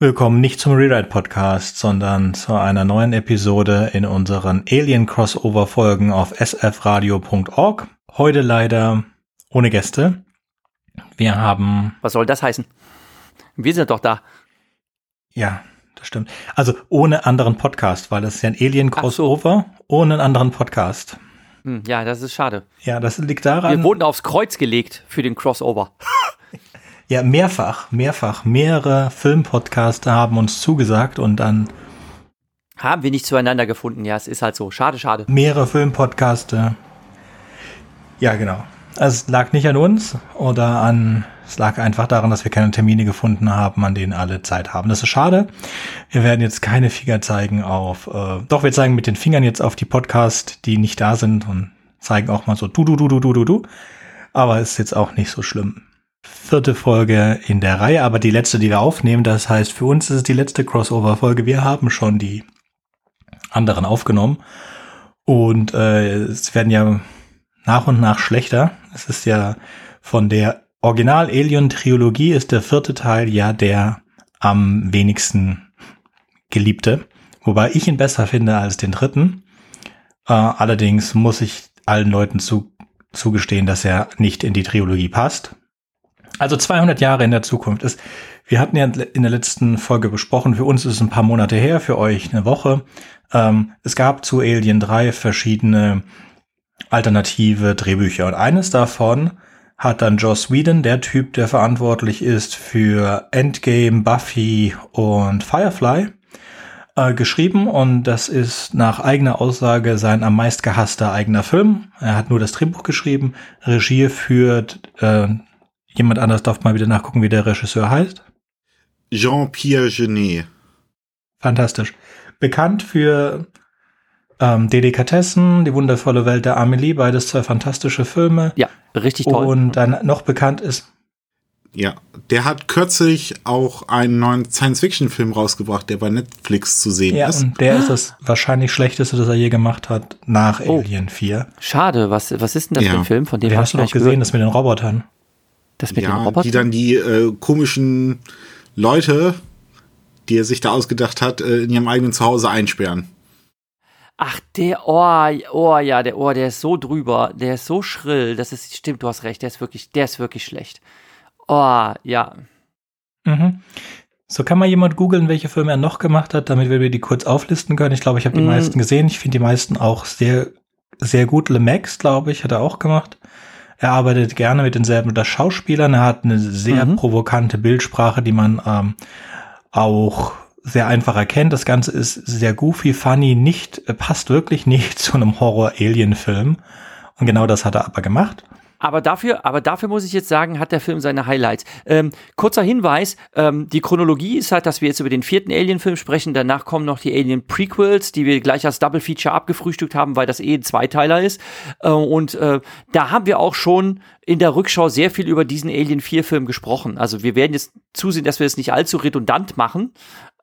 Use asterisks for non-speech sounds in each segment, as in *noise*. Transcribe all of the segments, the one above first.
Willkommen nicht zum Rewrite Podcast, sondern zu einer neuen Episode in unseren Alien Crossover Folgen auf sfradio.org. Heute leider ohne Gäste. Wir haben. Was soll das heißen? Wir sind doch da. Ja, das stimmt. Also ohne anderen Podcast, weil das ist ja ein Alien Crossover so. ohne einen anderen Podcast. Hm, ja, das ist schade. Ja, das liegt daran. Wir wurden aufs Kreuz gelegt für den Crossover. *laughs* ja, mehrfach, mehrfach. Mehrere Filmpodcaster haben uns zugesagt und dann. Haben wir nicht zueinander gefunden. Ja, es ist halt so. Schade, schade. Mehrere Filmpodcaster. Ja, genau. Also es lag nicht an uns oder an, es lag einfach daran, dass wir keine Termine gefunden haben, an denen alle Zeit haben. Das ist schade. Wir werden jetzt keine Finger zeigen auf, äh, doch wir zeigen mit den Fingern jetzt auf die Podcast, die nicht da sind und zeigen auch mal so du, du, du, du, du, du, du. Aber ist jetzt auch nicht so schlimm. Vierte Folge in der Reihe, aber die letzte, die wir aufnehmen. Das heißt, für uns ist es die letzte Crossover-Folge. Wir haben schon die anderen aufgenommen. Und äh, es werden ja nach und nach schlechter. Es ist ja von der Original-Alien-Trilogie ist der vierte Teil ja der am wenigsten geliebte. Wobei ich ihn besser finde als den dritten. Äh, allerdings muss ich allen Leuten zu, zugestehen, dass er nicht in die Trilogie passt. Also 200 Jahre in der Zukunft ist. Wir hatten ja in der letzten Folge besprochen, für uns ist es ein paar Monate her, für euch eine Woche. Ähm, es gab zu Alien 3 verschiedene alternative Drehbücher. Und eines davon hat dann Joss Whedon, der Typ, der verantwortlich ist für Endgame, Buffy und Firefly, äh, geschrieben. Und das ist nach eigener Aussage sein am meist gehasster eigener Film. Er hat nur das Drehbuch geschrieben. Regie führt äh, jemand anders darf mal wieder nachgucken, wie der Regisseur heißt. Jean-Pierre Genet. Fantastisch. Bekannt für ähm, Delikatessen, Die wundervolle Welt der Amelie, beides zwei fantastische Filme. Ja, richtig toll. Und dann noch bekannt ist. Ja, der hat kürzlich auch einen neuen Science-Fiction-Film rausgebracht, der bei Netflix zu sehen ja, ist. Und der ist das wahrscheinlich schlechteste, das er je gemacht hat, nach oh. Alien 4. Schade, was, was ist denn das ja. für ein Film, von dem hast du noch gesehen, gehört? das mit den Robotern. Das mit ja, den Robotern? Die dann die äh, komischen Leute, die er sich da ausgedacht hat, äh, in ihrem eigenen Zuhause einsperren. Ach, der Ohr, Ohr, ja, der Ohr, der ist so drüber, der ist so schrill, das ist, stimmt, du hast recht, der ist wirklich, der ist wirklich schlecht. Oh, ja. Mhm. So kann mal jemand googeln, welche Filme er noch gemacht hat, damit wir die kurz auflisten können. Ich glaube, ich habe die mm. meisten gesehen. Ich finde die meisten auch sehr, sehr gut. Le Max, glaube ich, hat er auch gemacht. Er arbeitet gerne mit denselben Schauspielern. Er hat eine sehr mhm. provokante Bildsprache, die man ähm, auch sehr einfach erkennt. Das Ganze ist sehr goofy, funny, nicht, äh, passt wirklich nicht *laughs* zu einem Horror-Alien-Film. Und genau das hat er aber gemacht. Aber dafür, aber dafür muss ich jetzt sagen, hat der Film seine Highlights. Ähm, kurzer Hinweis, ähm, die Chronologie ist halt, dass wir jetzt über den vierten Alien-Film sprechen. Danach kommen noch die Alien-Prequels, die wir gleich als Double-Feature abgefrühstückt haben, weil das eh ein Zweiteiler ist. Äh, und äh, da haben wir auch schon in der Rückschau sehr viel über diesen Alien 4-Film gesprochen. Also wir werden jetzt zusehen, dass wir es nicht allzu redundant machen.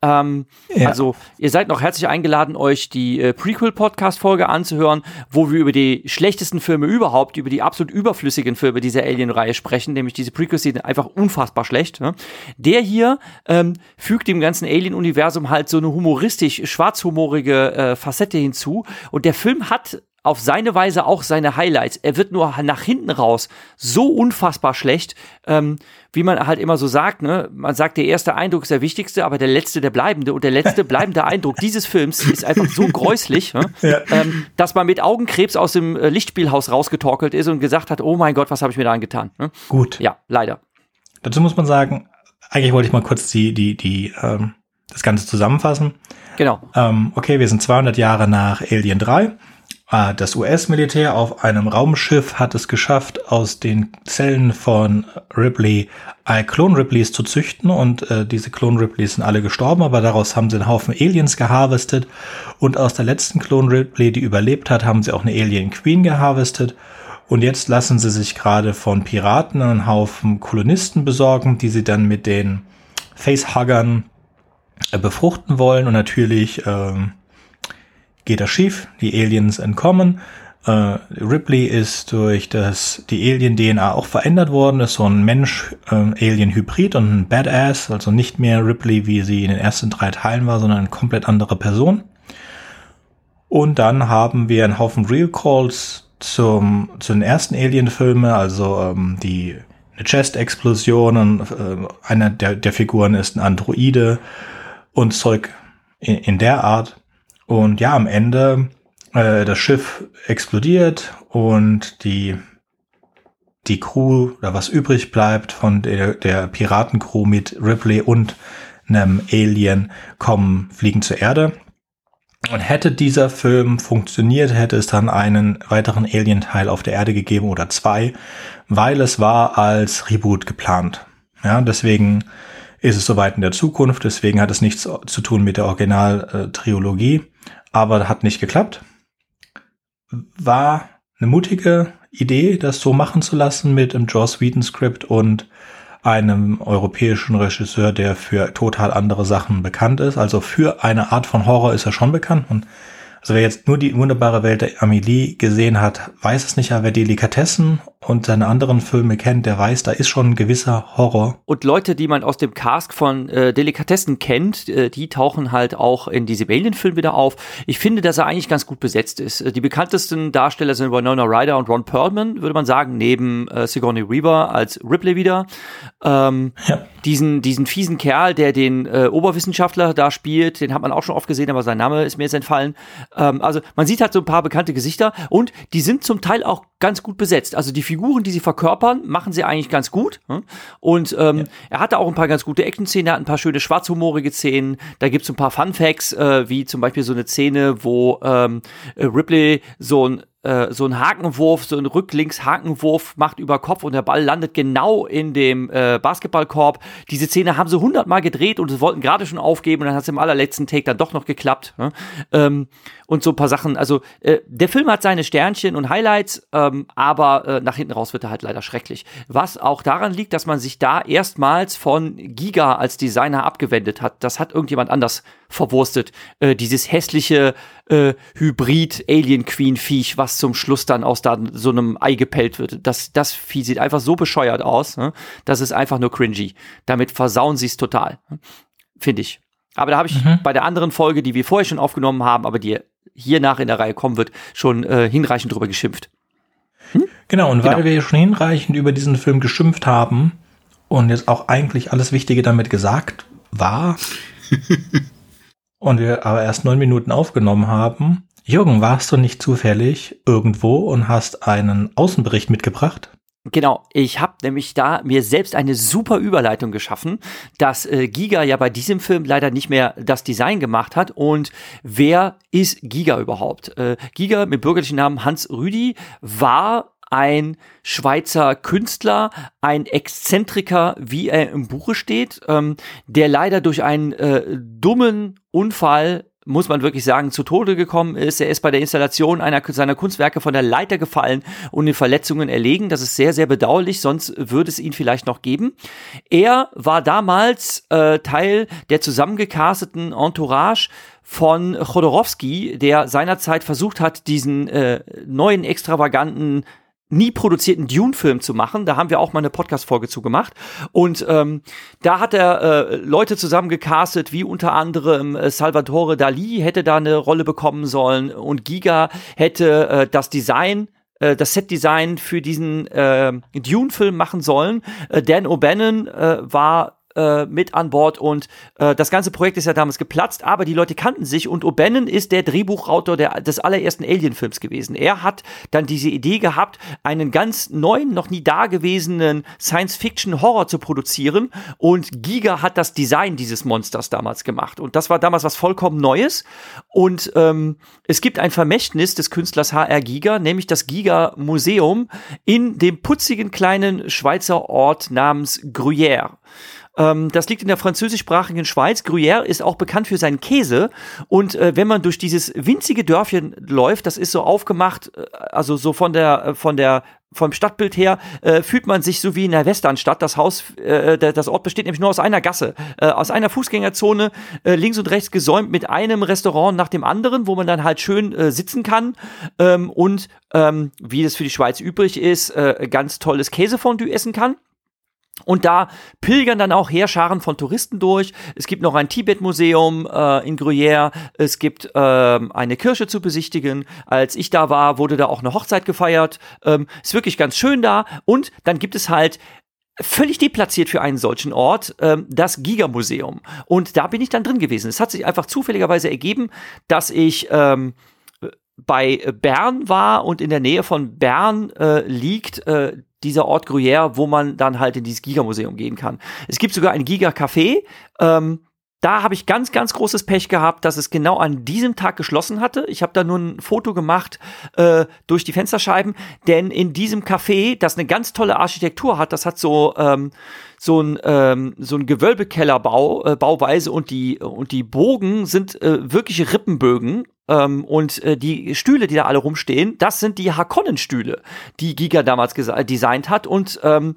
Ähm, ja. Also, ihr seid noch herzlich eingeladen, euch die äh, Prequel-Podcast-Folge anzuhören, wo wir über die schlechtesten Filme überhaupt, über die absolut überflüssigen Filme dieser Alien-Reihe sprechen, nämlich diese Prequels sind einfach unfassbar schlecht. Ne? Der hier ähm, fügt dem ganzen Alien-Universum halt so eine humoristisch, schwarzhumorige äh, Facette hinzu. Und der Film hat auf seine Weise auch seine Highlights. Er wird nur nach hinten raus so unfassbar schlecht, ähm, wie man halt immer so sagt. Ne? Man sagt, der erste Eindruck ist der wichtigste, aber der letzte der bleibende. Und der letzte bleibende *laughs* Eindruck dieses Films ist einfach so gräuslich, ne? ja. ähm, dass man mit Augenkrebs aus dem äh, Lichtspielhaus rausgetorkelt ist und gesagt hat, oh mein Gott, was habe ich mir da angetan. Ne? Gut. Ja, leider. Dazu muss man sagen, eigentlich wollte ich mal kurz die, die, die, ähm, das Ganze zusammenfassen. Genau. Ähm, okay, wir sind 200 Jahre nach Alien 3. Ah, das US-Militär auf einem Raumschiff hat es geschafft, aus den Zellen von Ripley Klon-Ripleys zu züchten und äh, diese Klon-Ripleys sind alle gestorben, aber daraus haben sie einen Haufen Aliens geharvestet und aus der letzten Klon-Ripley, die überlebt hat, haben sie auch eine Alien Queen geharvestet und jetzt lassen sie sich gerade von Piraten einen Haufen Kolonisten besorgen, die sie dann mit den Facehuggern äh, befruchten wollen und natürlich ähm, geht das schief, die Aliens entkommen. Äh, Ripley ist durch das, die Alien-DNA auch verändert worden, ist so ein Mensch-Alien-Hybrid und ein Badass, also nicht mehr Ripley, wie sie in den ersten drei Teilen war, sondern eine komplett andere Person. Und dann haben wir einen Haufen Real Calls zum, zu den ersten Alien-Filmen, also ähm, die eine Chest-Explosion und äh, einer der, der Figuren ist ein Androide und Zeug in, in der Art. Und ja, am Ende äh, das Schiff explodiert und die die Crew oder was übrig bleibt von der, der Piratencrew mit Ripley und einem Alien kommen, fliegen zur Erde. Und hätte dieser Film funktioniert, hätte es dann einen weiteren Alien-Teil auf der Erde gegeben oder zwei, weil es war als Reboot geplant. Ja, deswegen ist es soweit in der Zukunft, deswegen hat es nichts zu tun mit der Original-Trilogie, aber hat nicht geklappt. War eine mutige Idee, das so machen zu lassen mit einem Joss Whedon Skript und einem europäischen Regisseur, der für total andere Sachen bekannt ist. Also für eine Art von Horror ist er schon bekannt. Und also wer jetzt nur die wunderbare Welt der Amelie gesehen hat, weiß es nicht, aber wer Delikatessen und seine anderen Filme kennt, der weiß, da ist schon ein gewisser Horror. Und Leute, die man aus dem Cast von äh, Delikatessen kennt, äh, die tauchen halt auch in diesem Alien-Film wieder auf. Ich finde, dass er eigentlich ganz gut besetzt ist. Äh, die bekanntesten Darsteller sind Winona Ryder und Ron Perlman, würde man sagen, neben äh, Sigourney Weaver als Ripley wieder. Ähm, ja. diesen, diesen fiesen Kerl, der den äh, Oberwissenschaftler da spielt, den hat man auch schon oft gesehen, aber sein Name ist mir jetzt entfallen. Ähm, also man sieht halt so ein paar bekannte Gesichter und die sind zum Teil auch ganz gut besetzt. Also die Figuren, die sie verkörpern, machen sie eigentlich ganz gut. Hm? Und ähm, ja. er hatte auch ein paar ganz gute Action-Szenen, er hat ein paar schöne schwarzhumorige Szenen. Da gibt es ein paar Fun-Facts, äh, wie zum Beispiel so eine Szene, wo ähm, Ripley so ein äh, so ein Hakenwurf, so ein Rücklinks-Hakenwurf macht über Kopf und der Ball landet genau in dem äh, Basketballkorb. Diese Szene haben sie hundertmal gedreht und sie wollten gerade schon aufgeben und dann hat es im allerletzten Take dann doch noch geklappt. Ne? Ähm, und so ein paar Sachen. Also äh, der Film hat seine Sternchen und Highlights, ähm, aber äh, nach hinten raus wird er halt leider schrecklich. Was auch daran liegt, dass man sich da erstmals von Giga als Designer abgewendet hat. Das hat irgendjemand anders verwurstet. Äh, dieses hässliche äh, Hybrid-Alien-Queen-Viech, was zum Schluss dann aus da so einem Ei gepellt wird. Das, das Vieh sieht einfach so bescheuert aus. Ne? Das ist einfach nur cringy. Damit versauen sie es total. Finde ich. Aber da habe ich mhm. bei der anderen Folge, die wir vorher schon aufgenommen haben, aber die hier nach in der Reihe kommen wird, schon äh, hinreichend drüber geschimpft. Hm? Genau, und genau. weil wir schon hinreichend über diesen Film geschimpft haben und jetzt auch eigentlich alles Wichtige damit gesagt war *laughs* und wir aber erst neun Minuten aufgenommen haben, Jürgen, warst du nicht zufällig irgendwo und hast einen Außenbericht mitgebracht? Genau, ich habe nämlich da mir selbst eine super Überleitung geschaffen, dass äh, Giga ja bei diesem Film leider nicht mehr das Design gemacht hat. Und wer ist Giga überhaupt? Äh, Giga mit bürgerlichen Namen Hans Rüdi war ein Schweizer Künstler, ein Exzentriker, wie er im Buche steht, ähm, der leider durch einen äh, dummen Unfall muss man wirklich sagen, zu Tode gekommen ist. Er ist bei der Installation einer seiner Kunstwerke von der Leiter gefallen und in Verletzungen erlegen. Das ist sehr, sehr bedauerlich, sonst würde es ihn vielleicht noch geben. Er war damals äh, Teil der zusammengecasteten Entourage von Chodorowski, der seinerzeit versucht hat, diesen äh, neuen extravaganten nie produzierten Dune-Film zu machen. Da haben wir auch mal eine Podcast-Folge zu gemacht. Und ähm, da hat er äh, Leute zusammengecastet, wie unter anderem äh, Salvatore Dali hätte da eine Rolle bekommen sollen und Giga hätte äh, das Design äh, das Set-Design für diesen äh, Dune-Film machen sollen. Äh, Dan O'Bannon äh, war äh, mit an Bord und äh, das ganze Projekt ist ja damals geplatzt, aber die Leute kannten sich und O'Bannon ist der Drehbuchautor der, des allerersten Alien-Films gewesen. Er hat dann diese Idee gehabt, einen ganz neuen, noch nie dagewesenen Science-Fiction-Horror zu produzieren und Giga hat das Design dieses Monsters damals gemacht und das war damals was vollkommen Neues und ähm, es gibt ein Vermächtnis des Künstlers HR Giga, nämlich das Giga Museum in dem putzigen kleinen Schweizer Ort namens Gruyère. Ähm, das liegt in der französischsprachigen Schweiz. Gruyère ist auch bekannt für seinen Käse. Und äh, wenn man durch dieses winzige Dörfchen läuft, das ist so aufgemacht, äh, also so von der, äh, von der vom Stadtbild her äh, fühlt man sich so wie in der Westernstadt. Das Haus, äh, das Ort besteht nämlich nur aus einer Gasse, äh, aus einer Fußgängerzone, äh, links und rechts gesäumt mit einem Restaurant nach dem anderen, wo man dann halt schön sitzen kann ähm, und ähm, wie das für die Schweiz übrig ist, ganz tolles Käsefondue essen kann. Und da pilgern dann auch Heerscharen von Touristen durch. Es gibt noch ein Tibet-Museum äh, in Gruyère. Es gibt äh, eine Kirche zu besichtigen. Als ich da war, wurde da auch eine Hochzeit gefeiert. Ähm, ist wirklich ganz schön da. Und dann gibt es halt völlig deplatziert für einen solchen Ort, ähm, das Giga-Museum. Und da bin ich dann drin gewesen. Es hat sich einfach zufälligerweise ergeben, dass ich ähm, bei Bern war und in der Nähe von Bern äh, liegt äh, dieser Ort Gruyère, wo man dann halt in dieses Giga-Museum gehen kann. Es gibt sogar ein Giga-Café. Ähm, da habe ich ganz, ganz großes Pech gehabt, dass es genau an diesem Tag geschlossen hatte. Ich habe da nur ein Foto gemacht äh, durch die Fensterscheiben, denn in diesem Café, das eine ganz tolle Architektur hat, das hat so ähm, so ein ähm, so ein Gewölbekellerbau äh, Bauweise und die und die Bogen sind äh, wirkliche Rippenbögen ähm, und äh, die Stühle, die da alle rumstehen, das sind die Hakonnen-Stühle, die Giga damals designt hat. Und ähm,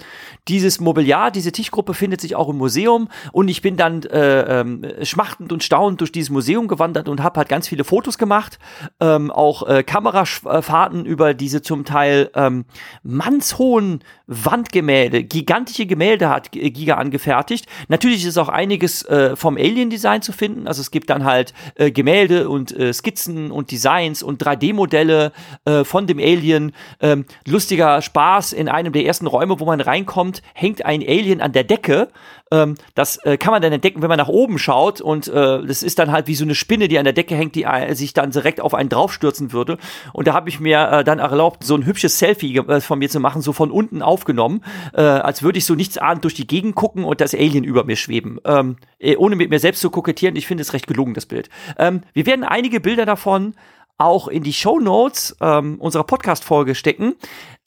dieses Mobiliar, diese Tischgruppe findet sich auch im Museum. Und ich bin dann äh, ähm, schmachtend und staunend durch dieses Museum gewandert und habe halt ganz viele Fotos gemacht. Ähm, auch äh, Kamerafahrten über diese zum Teil ähm, mannshohen Wandgemälde, gigantische Gemälde hat Giga angefertigt. Natürlich ist auch einiges äh, vom Alien-Design zu finden. Also es gibt dann halt äh, Gemälde und äh, Skizzen Skizzen und Designs und 3D-Modelle äh, von dem Alien. Ähm, lustiger Spaß, in einem der ersten Räume, wo man reinkommt, hängt ein Alien an der Decke. Ähm, das äh, kann man dann entdecken, wenn man nach oben schaut und äh, das ist dann halt wie so eine Spinne, die an der Decke hängt, die äh, sich dann direkt auf einen draufstürzen würde. Und da habe ich mir äh, dann erlaubt, so ein hübsches Selfie äh, von mir zu machen, so von unten aufgenommen, äh, als würde ich so nichts ahnt durch die Gegend gucken und das Alien über mir schweben. Ähm, ohne mit mir selbst zu kokettieren, ich finde es recht gelungen, das Bild. Ähm, wir werden einige Bilder davon auch in die Show Notes ähm, unserer Podcast-Folge stecken.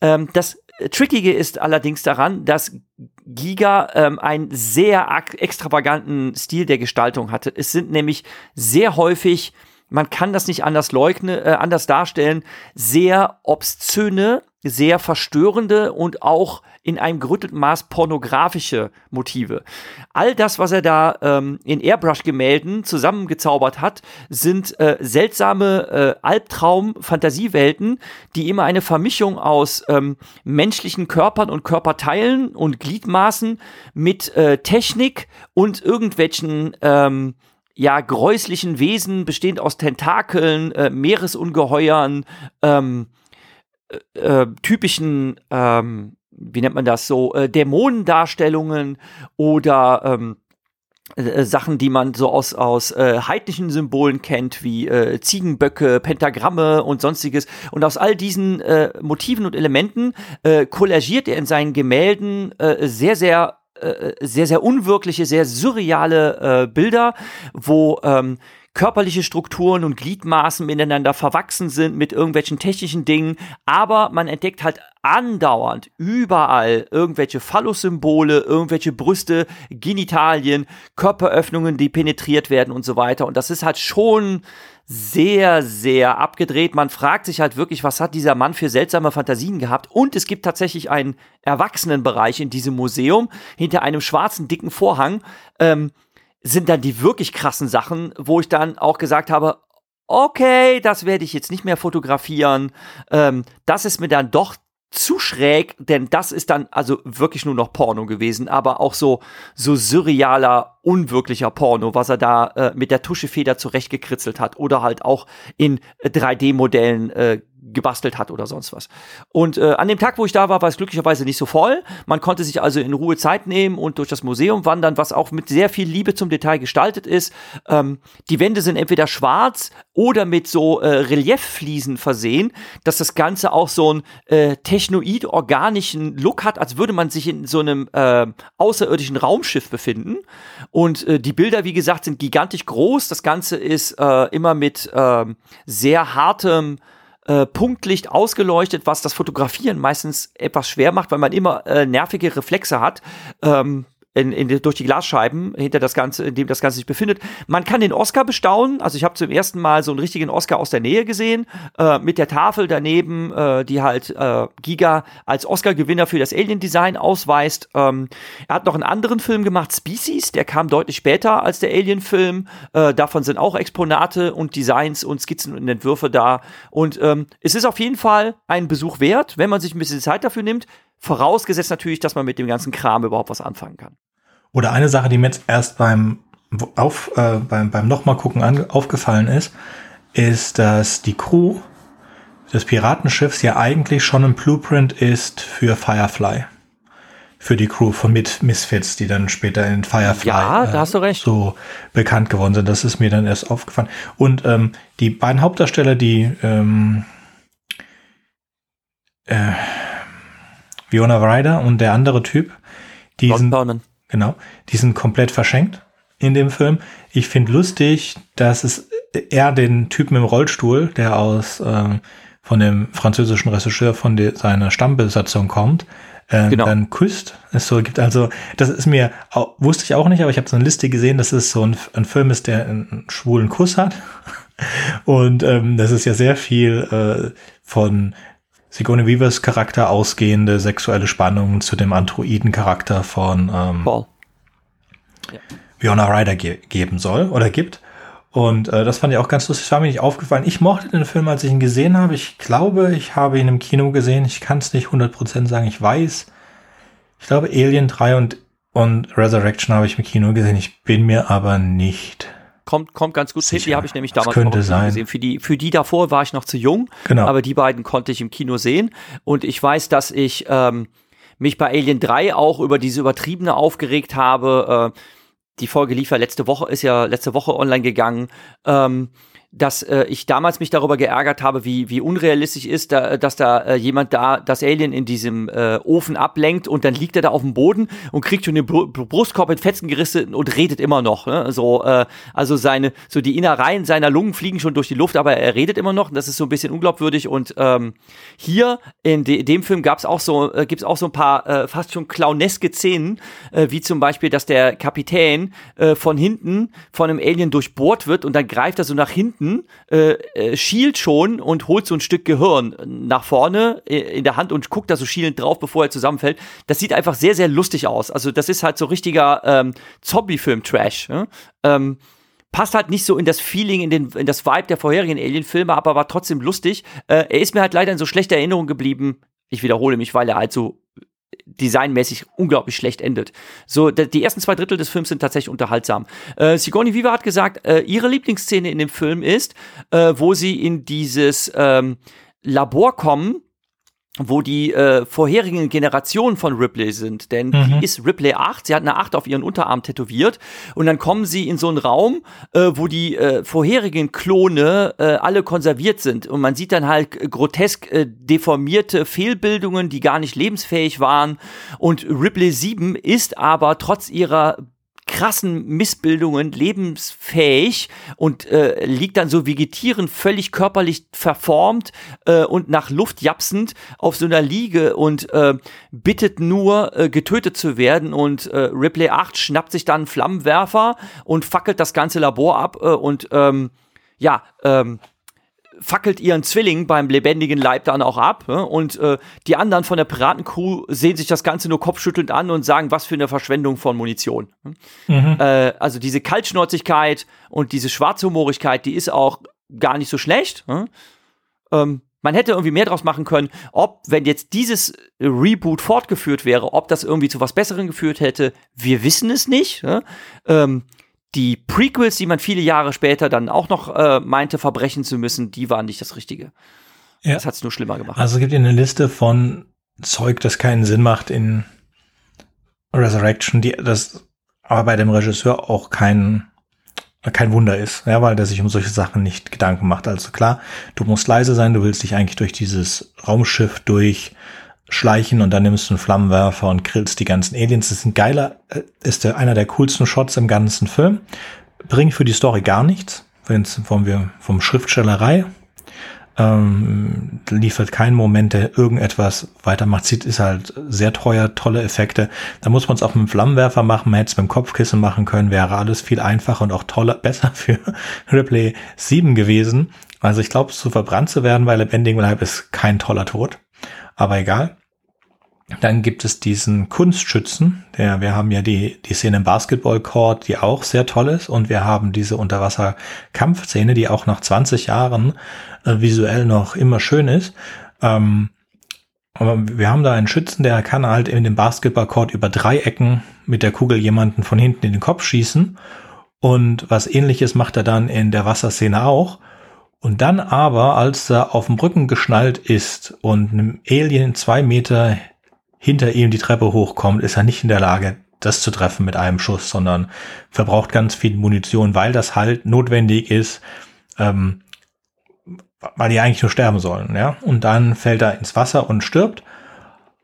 Ähm, das Trickige ist allerdings daran, dass Giga ähm, einen sehr extravaganten Stil der Gestaltung hatte. Es sind nämlich sehr häufig, man kann das nicht anders leugnen, äh, anders darstellen, sehr obszöne, sehr verstörende und auch in einem gerüttelten Maß pornografische Motive. All das, was er da ähm, in Airbrush-Gemälden zusammengezaubert hat, sind äh, seltsame äh, Albtraum-Fantasiewelten, die immer eine Vermischung aus ähm, menschlichen Körpern und Körperteilen und Gliedmaßen mit äh, Technik und irgendwelchen ähm, ja, gräuslichen Wesen, bestehend aus Tentakeln, äh, Meeresungeheuern, ähm, äh, äh, typischen, ähm, wie nennt man das so, äh, Dämonendarstellungen oder ähm, äh, Sachen, die man so aus, aus heidnischen Symbolen kennt, wie Ziegenböcke, Pentagramme und sonstiges. Und aus all diesen Motiven und Elementen kollagiert er in seinen Gemälden sehr, sehr sehr, sehr unwirkliche, sehr surreale Bilder, wo ähm, körperliche Strukturen und Gliedmaßen miteinander verwachsen sind mit irgendwelchen technischen Dingen, aber man entdeckt halt andauernd überall irgendwelche Phallus-Symbole, irgendwelche Brüste, Genitalien, Körperöffnungen, die penetriert werden und so weiter. Und das ist halt schon sehr, sehr abgedreht. Man fragt sich halt wirklich, was hat dieser Mann für seltsame Fantasien gehabt? Und es gibt tatsächlich einen Erwachsenenbereich in diesem Museum hinter einem schwarzen, dicken Vorhang. Ähm, sind dann die wirklich krassen Sachen, wo ich dann auch gesagt habe, okay, das werde ich jetzt nicht mehr fotografieren. Ähm, das ist mir dann doch zu schräg, denn das ist dann also wirklich nur noch Porno gewesen, aber auch so so surrealer, unwirklicher Porno, was er da äh, mit der Tuschefeder zurechtgekritzelt hat oder halt auch in 3D-Modellen äh, gebastelt hat oder sonst was. Und äh, an dem Tag, wo ich da war, war es glücklicherweise nicht so voll. Man konnte sich also in Ruhe Zeit nehmen und durch das Museum wandern, was auch mit sehr viel Liebe zum Detail gestaltet ist. Ähm, die Wände sind entweder schwarz oder mit so äh, Relieffliesen versehen, dass das Ganze auch so einen äh, technoid-organischen Look hat, als würde man sich in so einem äh, außerirdischen Raumschiff befinden. Und äh, die Bilder, wie gesagt, sind gigantisch groß. Das Ganze ist äh, immer mit äh, sehr hartem äh, Punktlicht ausgeleuchtet, was das Fotografieren meistens etwas schwer macht, weil man immer äh, nervige Reflexe hat. Ähm, in, in, durch die Glasscheiben, hinter das Ganze, in dem das Ganze sich befindet. Man kann den Oscar bestaunen. Also ich habe zum ersten Mal so einen richtigen Oscar aus der Nähe gesehen, äh, mit der Tafel daneben, äh, die halt äh, Giga als Oscar-Gewinner für das Alien-Design ausweist. Ähm, er hat noch einen anderen Film gemacht, Species, der kam deutlich später als der Alien-Film. Äh, davon sind auch Exponate und Designs und Skizzen und Entwürfe da. Und ähm, es ist auf jeden Fall ein Besuch wert, wenn man sich ein bisschen Zeit dafür nimmt. Vorausgesetzt natürlich, dass man mit dem ganzen Kram überhaupt was anfangen kann. Oder eine Sache, die mir jetzt erst beim, auf, äh, beim, beim nochmal gucken an, aufgefallen ist, ist, dass die Crew des Piratenschiffs ja eigentlich schon ein Blueprint ist für Firefly. Für die Crew von Mit Misfits, die dann später in Firefly ja, da hast du recht. so bekannt geworden sind. Das ist mir dann erst aufgefallen. Und ähm, die beiden Hauptdarsteller, die ähm, äh, Fiona Ryder und der andere Typ, die sind, genau, die sind komplett verschenkt in dem Film. Ich finde lustig, dass es er den Typen im Rollstuhl, der aus ähm, von dem französischen Regisseur von de, seiner Stammbesatzung kommt, äh, genau. dann küsst. Es so gibt also, das ist mir auch, wusste ich auch nicht, aber ich habe so eine Liste gesehen, dass es so ein, ein Film ist, der einen schwulen Kuss hat. *laughs* Und ähm, das ist ja sehr viel äh, von Sigourney Weavers Charakter ausgehende sexuelle Spannungen zu dem Androiden-Charakter von ähm, Paul. Ja. Fiona Ryder ge geben soll oder gibt. Und äh, das fand ich auch ganz lustig. Das war mir nicht aufgefallen. Ich mochte den Film, als ich ihn gesehen habe. Ich glaube, ich habe ihn im Kino gesehen. Ich kann es nicht 100% sagen. Ich weiß. Ich glaube, Alien 3 und, und Resurrection habe ich im Kino gesehen. Ich bin mir aber nicht kommt, kommt ganz gut Sicher. hin. Die habe ich nämlich damals auch gesehen. Für die, für die davor war ich noch zu jung, genau. aber die beiden konnte ich im Kino sehen. Und ich weiß, dass ich ähm, mich bei Alien 3 auch über diese übertriebene aufgeregt habe. Äh, die Folge lief ja letzte Woche, ist ja letzte Woche online gegangen. Ähm, dass äh, ich damals mich darüber geärgert habe, wie, wie unrealistisch ist, da, dass da äh, jemand da das Alien in diesem äh, Ofen ablenkt und dann liegt er da auf dem Boden und kriegt schon den Br Brustkorb in Fetzen gerissen und redet immer noch. Ne? So, äh, also seine, so die Innereien seiner Lungen fliegen schon durch die Luft, aber er redet immer noch. Das ist so ein bisschen unglaubwürdig. Und ähm, hier in de dem Film gab's auch so, äh, gibt's auch so ein paar äh, fast schon clowneske Szenen, äh, wie zum Beispiel, dass der Kapitän äh, von hinten von einem Alien durchbohrt wird und dann greift er so nach hinten hinten, äh, äh, schielt schon und holt so ein Stück Gehirn nach vorne äh, in der Hand und guckt da so schielend drauf, bevor er zusammenfällt. Das sieht einfach sehr, sehr lustig aus. Also das ist halt so richtiger ähm, Zombie-Film-Trash. Ne? Ähm, passt halt nicht so in das Feeling, in, den, in das Vibe der vorherigen Alien-Filme, aber war trotzdem lustig. Äh, er ist mir halt leider in so schlechter Erinnerung geblieben. Ich wiederhole mich, weil er halt so designmäßig unglaublich schlecht endet. So, die ersten zwei Drittel des Films sind tatsächlich unterhaltsam. Äh, Sigourney Weaver hat gesagt, äh, ihre Lieblingsszene in dem Film ist, äh, wo sie in dieses ähm, Labor kommen, wo die äh, vorherigen Generationen von Ripley sind. Denn mhm. die ist Ripley 8, sie hat eine 8 auf ihren Unterarm tätowiert. Und dann kommen sie in so einen Raum, äh, wo die äh, vorherigen Klone äh, alle konserviert sind. Und man sieht dann halt grotesk äh, deformierte Fehlbildungen, die gar nicht lebensfähig waren. Und Ripley 7 ist aber trotz ihrer krassen Missbildungen lebensfähig und äh, liegt dann so vegetierend, völlig körperlich verformt äh, und nach Luft japsend auf so einer Liege und äh, bittet nur, äh, getötet zu werden. Und äh, Ripley 8 schnappt sich dann einen Flammenwerfer und fackelt das ganze Labor ab äh, und ähm, ja, ähm, fackelt ihren Zwilling beim lebendigen Leib dann auch ab. Ne? Und äh, die anderen von der Piratencrew sehen sich das Ganze nur kopfschüttelnd an und sagen, was für eine Verschwendung von Munition. Ne? Mhm. Äh, also diese Kaltschnäuzigkeit und diese Schwarzhumorigkeit, die ist auch gar nicht so schlecht. Ne? Ähm, man hätte irgendwie mehr draus machen können, ob, wenn jetzt dieses Reboot fortgeführt wäre, ob das irgendwie zu was Besserem geführt hätte. Wir wissen es nicht. Ähm, die Prequels, die man viele Jahre später dann auch noch äh, meinte, verbrechen zu müssen, die waren nicht das Richtige. Ja. Das hat es nur schlimmer gemacht. Also es gibt eine Liste von Zeug, das keinen Sinn macht in Resurrection, die das aber bei dem Regisseur auch kein kein Wunder ist, ja, weil der sich um solche Sachen nicht Gedanken macht. Also klar, du musst leise sein, du willst dich eigentlich durch dieses Raumschiff durch schleichen und dann nimmst du einen Flammenwerfer und grillst die ganzen Aliens. Das ist ein geiler, äh, ist der, einer der coolsten Shots im ganzen Film. Bringt für die Story gar nichts, wenn es vom, vom Schriftstellerei. Äh, ähm, liefert keinen Moment, der irgendetwas weitermacht. Sieht, ist halt sehr teuer, tolle Effekte. Da muss man es auch mit dem Flammenwerfer machen, man hätte es mit dem Kopfkissen machen können, wäre alles viel einfacher und auch toller, *laughs* besser für Ripley 7 gewesen. Also ich glaube, zu verbrannt zu werden bei lebendigem Leib ist kein toller Tod. Aber egal. Dann gibt es diesen Kunstschützen, der, wir haben ja die, die Szene im Basketball-Court, die auch sehr toll ist und wir haben diese Unterwasser-Kampfszene, die auch nach 20 Jahren äh, visuell noch immer schön ist. Ähm, aber wir haben da einen Schützen, der kann halt in dem Basketball-Court über drei Ecken mit der Kugel jemanden von hinten in den Kopf schießen und was ähnliches macht er dann in der Wasserszene auch. Und dann aber, als er auf dem Rücken geschnallt ist und einem Alien zwei Meter hinter ihm die Treppe hochkommt, ist er nicht in der Lage, das zu treffen mit einem Schuss, sondern verbraucht ganz viel Munition, weil das halt notwendig ist, ähm, weil die eigentlich nur sterben sollen, ja. Und dann fällt er ins Wasser und stirbt.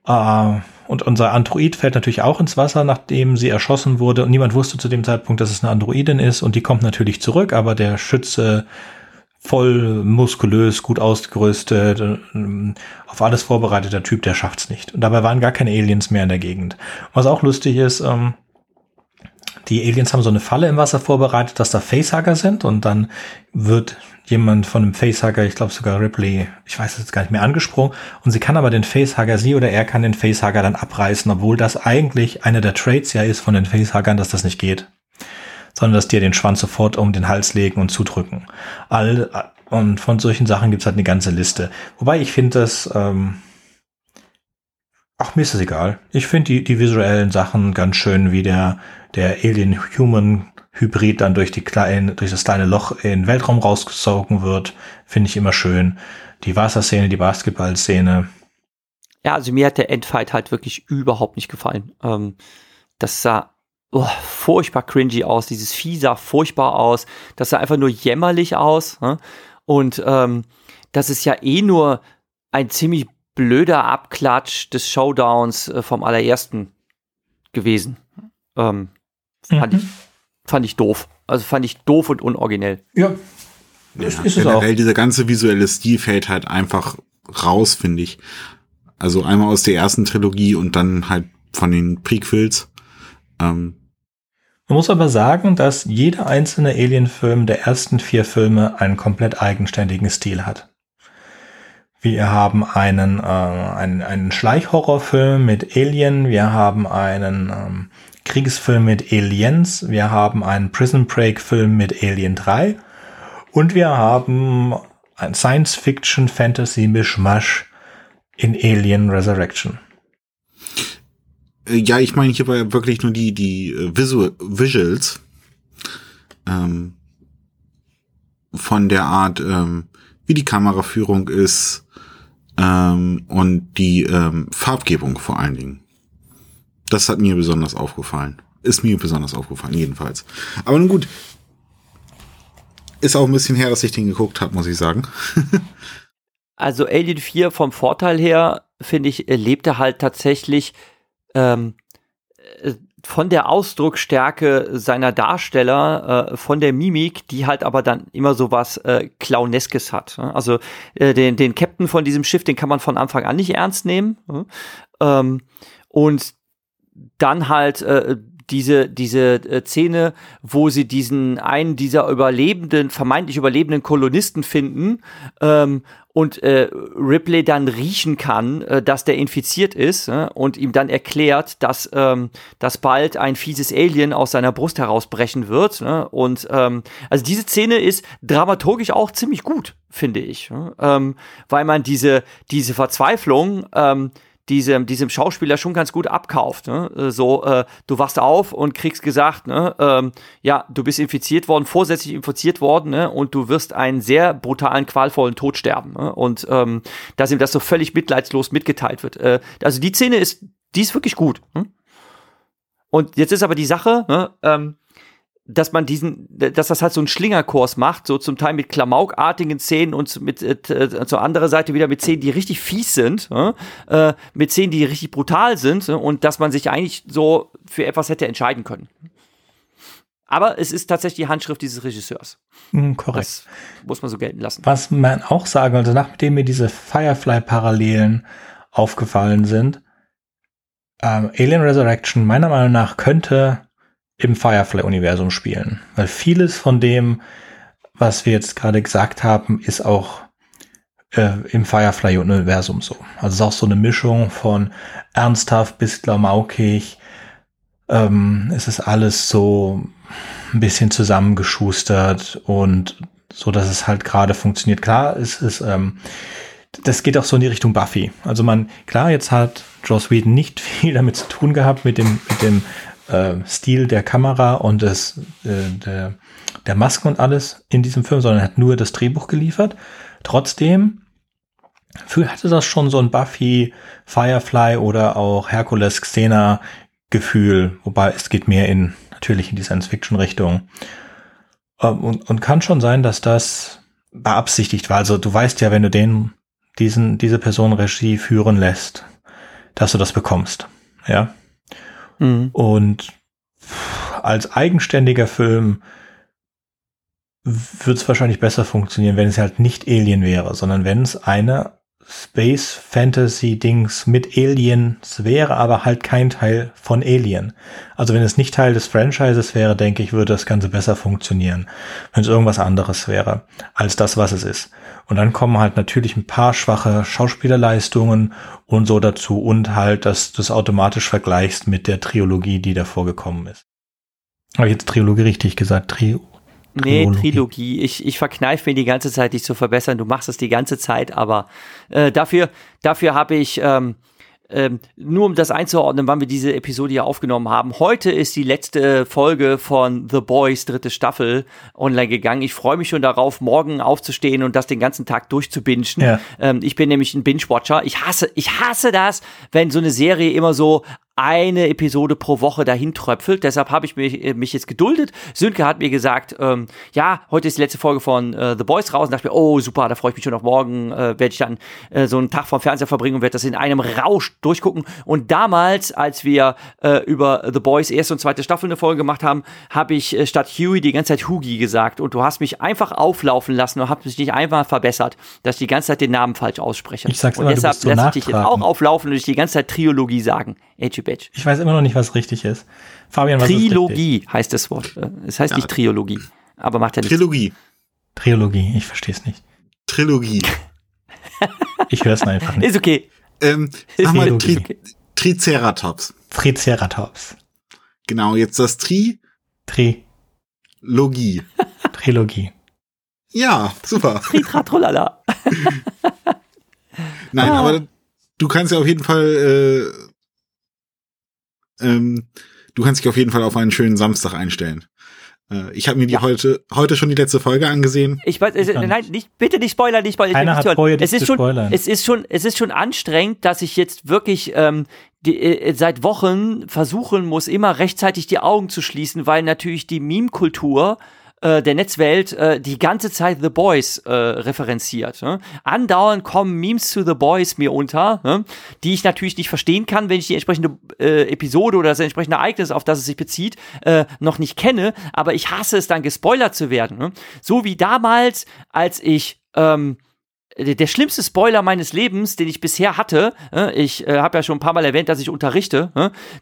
Äh, und unser Android fällt natürlich auch ins Wasser, nachdem sie erschossen wurde. Und niemand wusste zu dem Zeitpunkt, dass es eine Androidin ist. Und die kommt natürlich zurück, aber der Schütze voll muskulös, gut ausgerüstet, ähm, auf alles vorbereiteter Typ, der schafft's nicht. Und dabei waren gar keine Aliens mehr in der Gegend. Was auch lustig ist, ähm, die Aliens haben so eine Falle im Wasser vorbereitet, dass da Facehugger sind und dann wird jemand von einem Facehugger, ich glaube sogar Ripley, ich weiß jetzt gar nicht mehr, angesprungen und sie kann aber den Facehugger, sie oder er kann den Facehugger dann abreißen, obwohl das eigentlich einer der Traits ja ist von den Facehuggern, dass das nicht geht sondern dass die den Schwanz sofort um den Hals legen und zudrücken. All, und von solchen Sachen gibt's halt eine ganze Liste. Wobei ich finde das, ähm, ach, mir ist das egal. Ich finde die, die visuellen Sachen ganz schön, wie der, der Alien-Human-Hybrid dann durch die kleine, durch das kleine Loch in den Weltraum rausgesogen wird. Finde ich immer schön. Die Wasserszene, die Basketballszene. Ja, also mir hat der Endfight halt wirklich überhaupt nicht gefallen. Ähm, das sah oh, furchtbar cringy aus. Dieses Vieh sah furchtbar aus. Das sah einfach nur jämmerlich aus. Ne? Und ähm, das ist ja eh nur ein ziemlich blöder Abklatsch des Showdowns äh, vom allerersten gewesen. Ähm, fand, mhm. ich, fand ich doof. Also fand ich doof und unoriginell. Ja. ja ist generell dieser ganze visuelle Stil fällt halt einfach raus, finde ich. Also einmal aus der ersten Trilogie und dann halt von den Prequels. Ähm, man muss aber sagen, dass jeder einzelne Alien-Film der ersten vier Filme einen komplett eigenständigen Stil hat. Wir haben einen, äh, einen, einen Schleichhorrorfilm mit Alien, wir haben einen ähm, Kriegsfilm mit Aliens, wir haben einen Prison Break-Film mit Alien 3 und wir haben ein Science-Fiction-Fantasy-Mischmasch in Alien Resurrection. Äh, ja, ich meine hier war wirklich nur die, die äh, Visual, Visuals ähm, von der Art, ähm, wie die Kameraführung ist ähm, und die ähm, Farbgebung vor allen Dingen. Das hat mir besonders aufgefallen. Ist mir besonders aufgefallen, jedenfalls. Aber nun gut. Ist auch ein bisschen her, dass ich den geguckt habe, muss ich sagen. *laughs* also Alien 4 vom Vorteil her, finde ich, lebte halt tatsächlich ähm, äh, von der Ausdrucksstärke seiner Darsteller, äh, von der Mimik, die halt aber dann immer so was äh, Clowneskes hat. Ne? Also äh, den, den Captain von diesem Schiff, den kann man von Anfang an nicht ernst nehmen. Ne? Ähm, und dann halt äh, diese, diese äh, Szene, wo sie diesen einen dieser überlebenden, vermeintlich überlebenden Kolonisten finden ähm, und äh, Ripley dann riechen kann, äh, dass der infiziert ist äh, und ihm dann erklärt, dass, ähm, dass bald ein fieses Alien aus seiner Brust herausbrechen wird. Ne? Und ähm, also diese Szene ist dramaturgisch auch ziemlich gut, finde ich, ne? ähm, weil man diese, diese Verzweiflung ähm, diesem, diesem Schauspieler schon ganz gut abkauft. Ne? Äh, so, äh, du wachst auf und kriegst gesagt, ne, ähm, ja, du bist infiziert worden, vorsätzlich infiziert worden, ne, und du wirst einen sehr brutalen, qualvollen Tod sterben. Ne? Und ähm, dass ihm das so völlig mitleidslos mitgeteilt wird. Äh, also die Szene ist, die ist wirklich gut. Ne? Und jetzt ist aber die Sache, ne, ähm, dass man diesen, dass das halt so einen Schlingerkurs macht, so zum Teil mit klamaukartigen Szenen und mit äh, äh, zur anderen Seite wieder mit Szenen, die richtig fies sind, äh, mit Szenen, die richtig brutal sind und dass man sich eigentlich so für etwas hätte entscheiden können. Aber es ist tatsächlich die Handschrift dieses Regisseurs. Mhm, korrekt. Das muss man so gelten lassen. Was man auch sagen, also nachdem mir diese Firefly-Parallelen aufgefallen sind, ähm, Alien Resurrection meiner Meinung nach könnte im Firefly-Universum spielen. Weil vieles von dem, was wir jetzt gerade gesagt haben, ist auch äh, im Firefly-Universum so. Also es ist auch so eine Mischung von ernsthaft bis klamaukig. Ähm, es ist alles so ein bisschen zusammengeschustert und so, dass es halt gerade funktioniert. Klar, es ist, ähm, das geht auch so in die Richtung Buffy. Also man, klar, jetzt hat Joss Whedon nicht *laughs* viel damit zu tun gehabt mit dem, mit dem äh, Stil der Kamera und des, äh, der, der Masken und alles in diesem Film, sondern hat nur das Drehbuch geliefert. Trotzdem hatte das schon so ein Buffy, Firefly oder auch Hercules Xena Gefühl, wobei es geht mehr in natürlich in die Science-Fiction-Richtung. Ähm, und, und kann schon sein, dass das beabsichtigt war. Also du weißt ja, wenn du den, diesen, diese Person Regie führen lässt, dass du das bekommst. Ja. Mhm. Und als eigenständiger Film wird es wahrscheinlich besser funktionieren, wenn es halt nicht Alien wäre, sondern wenn es eine Space Fantasy Dings mit Aliens wäre, aber halt kein Teil von Alien. Also wenn es nicht Teil des Franchises wäre, denke ich, würde das Ganze besser funktionieren, wenn es irgendwas anderes wäre als das, was es ist. Und dann kommen halt natürlich ein paar schwache Schauspielerleistungen und so dazu und halt, dass du es automatisch vergleichst mit der Trilogie, die davor gekommen ist. Habe ich jetzt Trilogie richtig gesagt? Tri Nee, Trilogie. Trilogie. Ich, ich verkneife mir die ganze Zeit, dich zu verbessern. Du machst es die ganze Zeit, aber äh, dafür, dafür habe ich, ähm, ähm, nur um das einzuordnen, wann wir diese Episode hier aufgenommen haben. Heute ist die letzte Folge von The Boys, dritte Staffel, online gegangen. Ich freue mich schon darauf, morgen aufzustehen und das den ganzen Tag durchzubingen. Ja. Ähm, ich bin nämlich ein Binge-Watcher. Ich hasse, ich hasse das, wenn so eine Serie immer so eine Episode pro Woche dahin tröpfelt. Deshalb habe ich mich, äh, mich jetzt geduldet. Sönke hat mir gesagt, ähm, ja, heute ist die letzte Folge von äh, The Boys raus. Und dachte mir, oh super, da freue ich mich schon auf morgen. Äh, werde ich dann äh, so einen Tag vom Fernseher verbringen und werde das in einem Rausch durchgucken. Und damals, als wir äh, über The Boys erste und zweite Staffel eine Folge gemacht haben, habe ich äh, statt Huey die ganze Zeit Hugi gesagt. Und du hast mich einfach auflaufen lassen und hast mich nicht einfach verbessert, dass ich die ganze Zeit den Namen falsch ausspreche. Ich sag's und immer, deshalb so lasse ich dich jetzt auch auflaufen und ich die ganze Zeit Triologie sagen. Edgy Bitch. Ich weiß immer noch nicht, was richtig ist. Fabian, was Trilogie ist heißt das Wort. Es heißt ja. nicht Triologie, aber macht ja nichts. Trilogie. Trilogie, ich verstehe es nicht. Trilogie. *laughs* ich höre es einfach nicht. Ist okay. Ähm, sag mal, Tri okay. Triceratops. Triceratops. Genau, jetzt das Tri. Tri. Logie. Trilogie. Ja, super. Tritratrolala. *laughs* Nein, ah. aber du kannst ja auf jeden Fall, äh, ähm, du kannst dich auf jeden Fall auf einen schönen Samstag einstellen. Äh, ich habe mir die ja. heute heute schon die letzte Folge angesehen. Ich weiß, es, nein, nicht, bitte nicht spoilern, nicht spoilern. Keiner hat vorher es ist schon, spoilern. es ist schon, es ist schon anstrengend, dass ich jetzt wirklich ähm, die, äh, seit Wochen versuchen muss, immer rechtzeitig die Augen zu schließen, weil natürlich die Meme-Kultur äh, der Netzwelt äh, die ganze Zeit The Boys äh, referenziert. Ne? Andauernd kommen Memes zu The Boys mir unter, ne? die ich natürlich nicht verstehen kann, wenn ich die entsprechende äh, Episode oder das entsprechende Ereignis, auf das es sich bezieht, äh, noch nicht kenne. Aber ich hasse es dann, gespoilert zu werden. Ne? So wie damals, als ich ähm, der schlimmste Spoiler meines Lebens, den ich bisher hatte, ich äh, habe ja schon ein paar Mal erwähnt, dass ich unterrichte,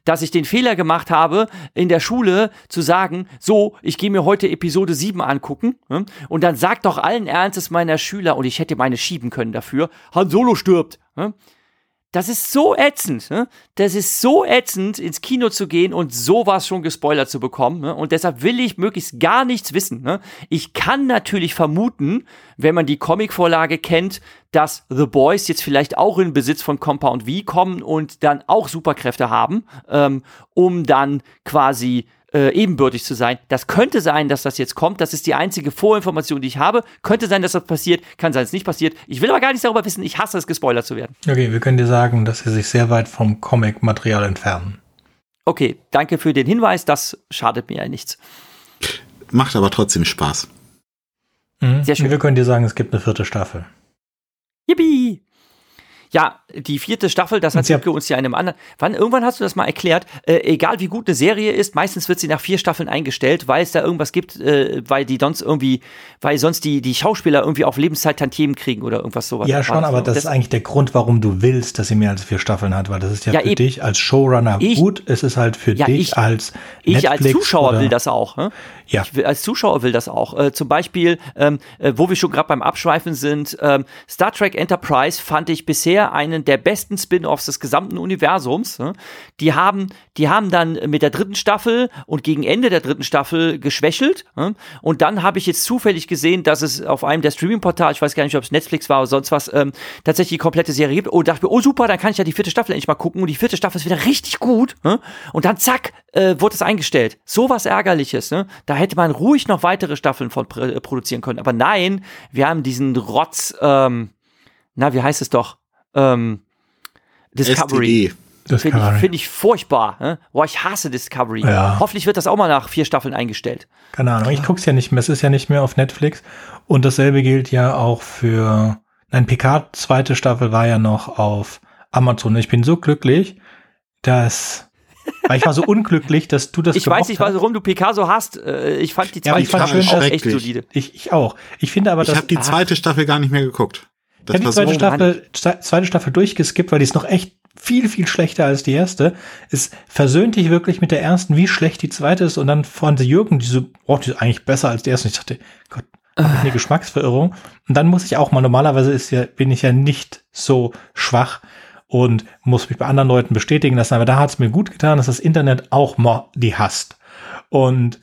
dass ich den Fehler gemacht habe, in der Schule zu sagen, so, ich gehe mir heute Episode 7 angucken und dann sagt doch allen Ernstes meiner Schüler, und ich hätte meine schieben können dafür, Han Solo stirbt. Das ist so ätzend. Ne? Das ist so ätzend, ins Kino zu gehen und sowas schon gespoilert zu bekommen. Ne? Und deshalb will ich möglichst gar nichts wissen. Ne? Ich kann natürlich vermuten, wenn man die Comicvorlage kennt, dass The Boys jetzt vielleicht auch in Besitz von Compound V kommen und dann auch Superkräfte haben, ähm, um dann quasi äh, ebenbürtig zu sein. Das könnte sein, dass das jetzt kommt. Das ist die einzige Vorinformation, die ich habe. Könnte sein, dass das passiert. Kann sein, dass es nicht passiert. Ich will aber gar nichts darüber wissen. Ich hasse es, gespoilert zu werden. Okay, wir können dir sagen, dass sie sich sehr weit vom Comic-Material entfernen. Okay, danke für den Hinweis. Das schadet mir ja nichts. Macht aber trotzdem Spaß. Mhm. Sehr schön. Wir können dir sagen, es gibt eine vierte Staffel. Yippie! Ja, die vierte Staffel, das hat sie Sipke uns ja in einem anderen. Wann, irgendwann hast du das mal erklärt, äh, egal wie gut eine Serie ist, meistens wird sie nach vier Staffeln eingestellt, weil es da irgendwas gibt, äh, weil die sonst irgendwie, weil sonst die, die Schauspieler irgendwie auf Lebenszeit Tantiemen kriegen oder irgendwas sowas. Ja, schon, aber das, ist eigentlich der Grund, warum du willst, dass sie mehr als vier Staffeln hat, weil das ist ja, Ja, für eben. dich als Showrunner Ich- gut, es ist halt für Ja, dich ich- als Ich als Netflix Zuschauer oder- will das auch. Ne? Ja. Ich will, als Zuschauer will das auch. Äh, zum Beispiel, ähm, äh, wo wir schon gerade beim Abschweifen sind, ähm, Star Trek Enterprise fand ich bisher einen der besten Spin-offs des gesamten Universums. Ne? Die haben, die haben dann mit der dritten Staffel und gegen Ende der dritten Staffel geschwächelt. Ne? Und dann habe ich jetzt zufällig gesehen, dass es auf einem der Streaming-Portale, ich weiß gar nicht, ob es Netflix war oder sonst was, ähm, tatsächlich die komplette Serie gibt. Und dachte mir, oh super, dann kann ich ja die vierte Staffel endlich mal gucken. Und die vierte Staffel ist wieder richtig gut. Ne? Und dann zack, äh, wurde es eingestellt. So was Ärgerliches. Ne? Da hätte man ruhig noch weitere Staffeln von äh, produzieren können. Aber nein, wir haben diesen Rotz, ähm, na, wie heißt es doch? Ähm, Discovery. Finde ich, find ich furchtbar. Ne? Boah, ich hasse Discovery. Ja. Hoffentlich wird das auch mal nach vier Staffeln eingestellt. Keine Ahnung, ich guck's ja nicht mehr, es ist ja nicht mehr auf Netflix. Und dasselbe gilt ja auch für, nein, Picard zweite Staffel war ja noch auf Amazon. Ich bin so glücklich, dass, weil ich war so *laughs* unglücklich, dass du das Ich weiß nicht, warum du Picasso hast. Äh, Ich fand die Ja, ich zweite fand Staffel schön, auch echt solide. Ich, ich auch. Ich finde aber, Ich dass habe die zweite Staffel gar nicht mehr geguckt. Ich habe die zweite Staffel, sta- zweite Staffel durchgeskippt, weil die ist noch echt viel, viel schlechter als die erste. Es versöhnt dich wirklich mit der ersten, wie schlecht die zweite ist. Und dann von Jürgen, die so, oh, die ist eigentlich besser als die erste. Und ich dachte, Gott, hab ich eine Geschmacksverirrung. Und dann muss ich auch mal, normalerweise ist ja, bin ich ja nicht so schwach und muss mich bei anderen Leuten bestätigen lassen. Aber da hat es mir gut getan, dass das Internet auch mal die hasst. Und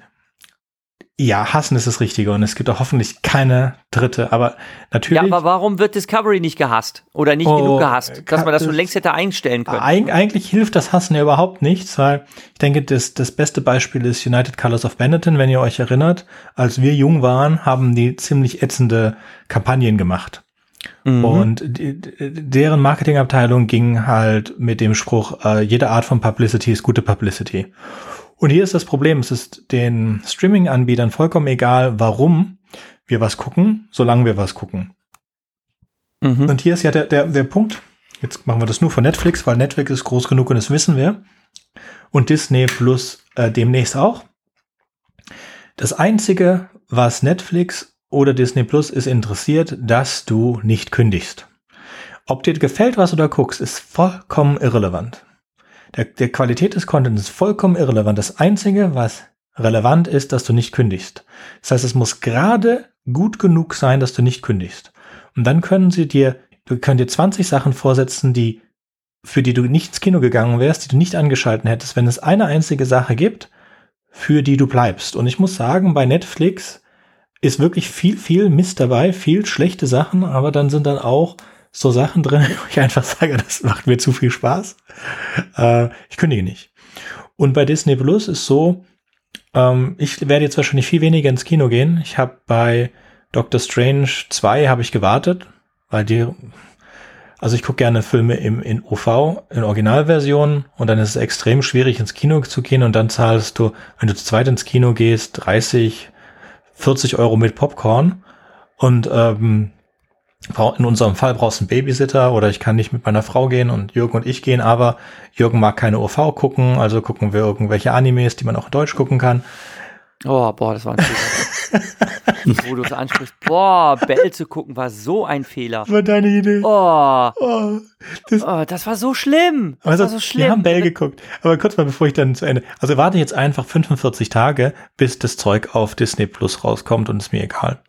ja, hassen ist das Richtige. Und es gibt auch hoffentlich keine dritte. Aber natürlich. Ja, aber warum wird Discovery nicht gehasst? Oder nicht Oh, genug gehasst? Dass man das schon kann- längst hätte einstellen können. Eig eigentlich hilft das Hassen ja überhaupt nichts, weil ich denke, das, das beste Beispiel ist United Colors of Benetton, wenn ihr euch erinnert. Als wir jung waren, haben die ziemlich ätzende Kampagnen gemacht. Mhm. Und die, deren Marketingabteilung ging halt mit dem Spruch, äh, jede Art von Publicity ist gute Publicity. Und hier ist das Problem, es ist den Streaming-Anbietern vollkommen egal, warum wir was gucken, solange wir was gucken. Mhm. Und hier ist ja der, der, der Punkt. Jetzt machen wir das nur von Netflix, weil Netflix ist groß genug und das wissen wir. Und Disney Plus äh, demnächst auch. Das Einzige, was Netflix oder Disney Plus ist interessiert, dass du nicht kündigst. Ob dir gefällt, was du da guckst, ist vollkommen irrelevant. Der, der Qualität des Contents ist vollkommen irrelevant. Das Einzige, was relevant ist, dass du nicht kündigst. Das heißt, es muss gerade gut genug sein, dass du nicht kündigst. Und dann können sie dir, du können dir 20 Sachen vorsetzen, die, für die du nicht ins Kino gegangen wärst, die du nicht angeschalten hättest, wenn es eine einzige Sache gibt, für die du bleibst. Und ich muss sagen, bei Netflix ist wirklich viel, viel Mist dabei, viel schlechte Sachen, aber dann sind dann auch so Sachen drin, *laughs* wo ich einfach sage, das macht mir zu viel Spaß. Äh, ich kündige nicht. Und bei Disney Plus ist so, ähm, ich werde jetzt wahrscheinlich viel weniger ins Kino gehen. Ich habe bei Doctor Strange 2 habe ich gewartet, weil die, also ich gucke gerne Filme im, in OV, in Originalversion und dann ist es extrem schwierig ins Kino zu gehen und dann zahlst du, wenn du zu zweit ins Kino gehst, 30, 40 Euro mit Popcorn und ähm, in unserem Fall brauchst du einen Babysitter oder ich kann nicht mit meiner Frau gehen und Jürgen und ich gehen, aber Jürgen mag keine OV gucken, also gucken wir irgendwelche Animes, die man auch in Deutsch gucken kann. Oh, boah, das war ein Fehler. *laughs* Wo du es ansprichst. Boah, Bell zu gucken war so ein Fehler. war deine Idee. Oh, Oh, das, oh das war so schlimm. Das also, war so schlimm. wir haben Bell geguckt. Aber kurz mal, bevor ich dann zu Ende. Also warte jetzt einfach 45 Tage, bis das Zeug auf Disney Plus rauskommt und ist mir egal.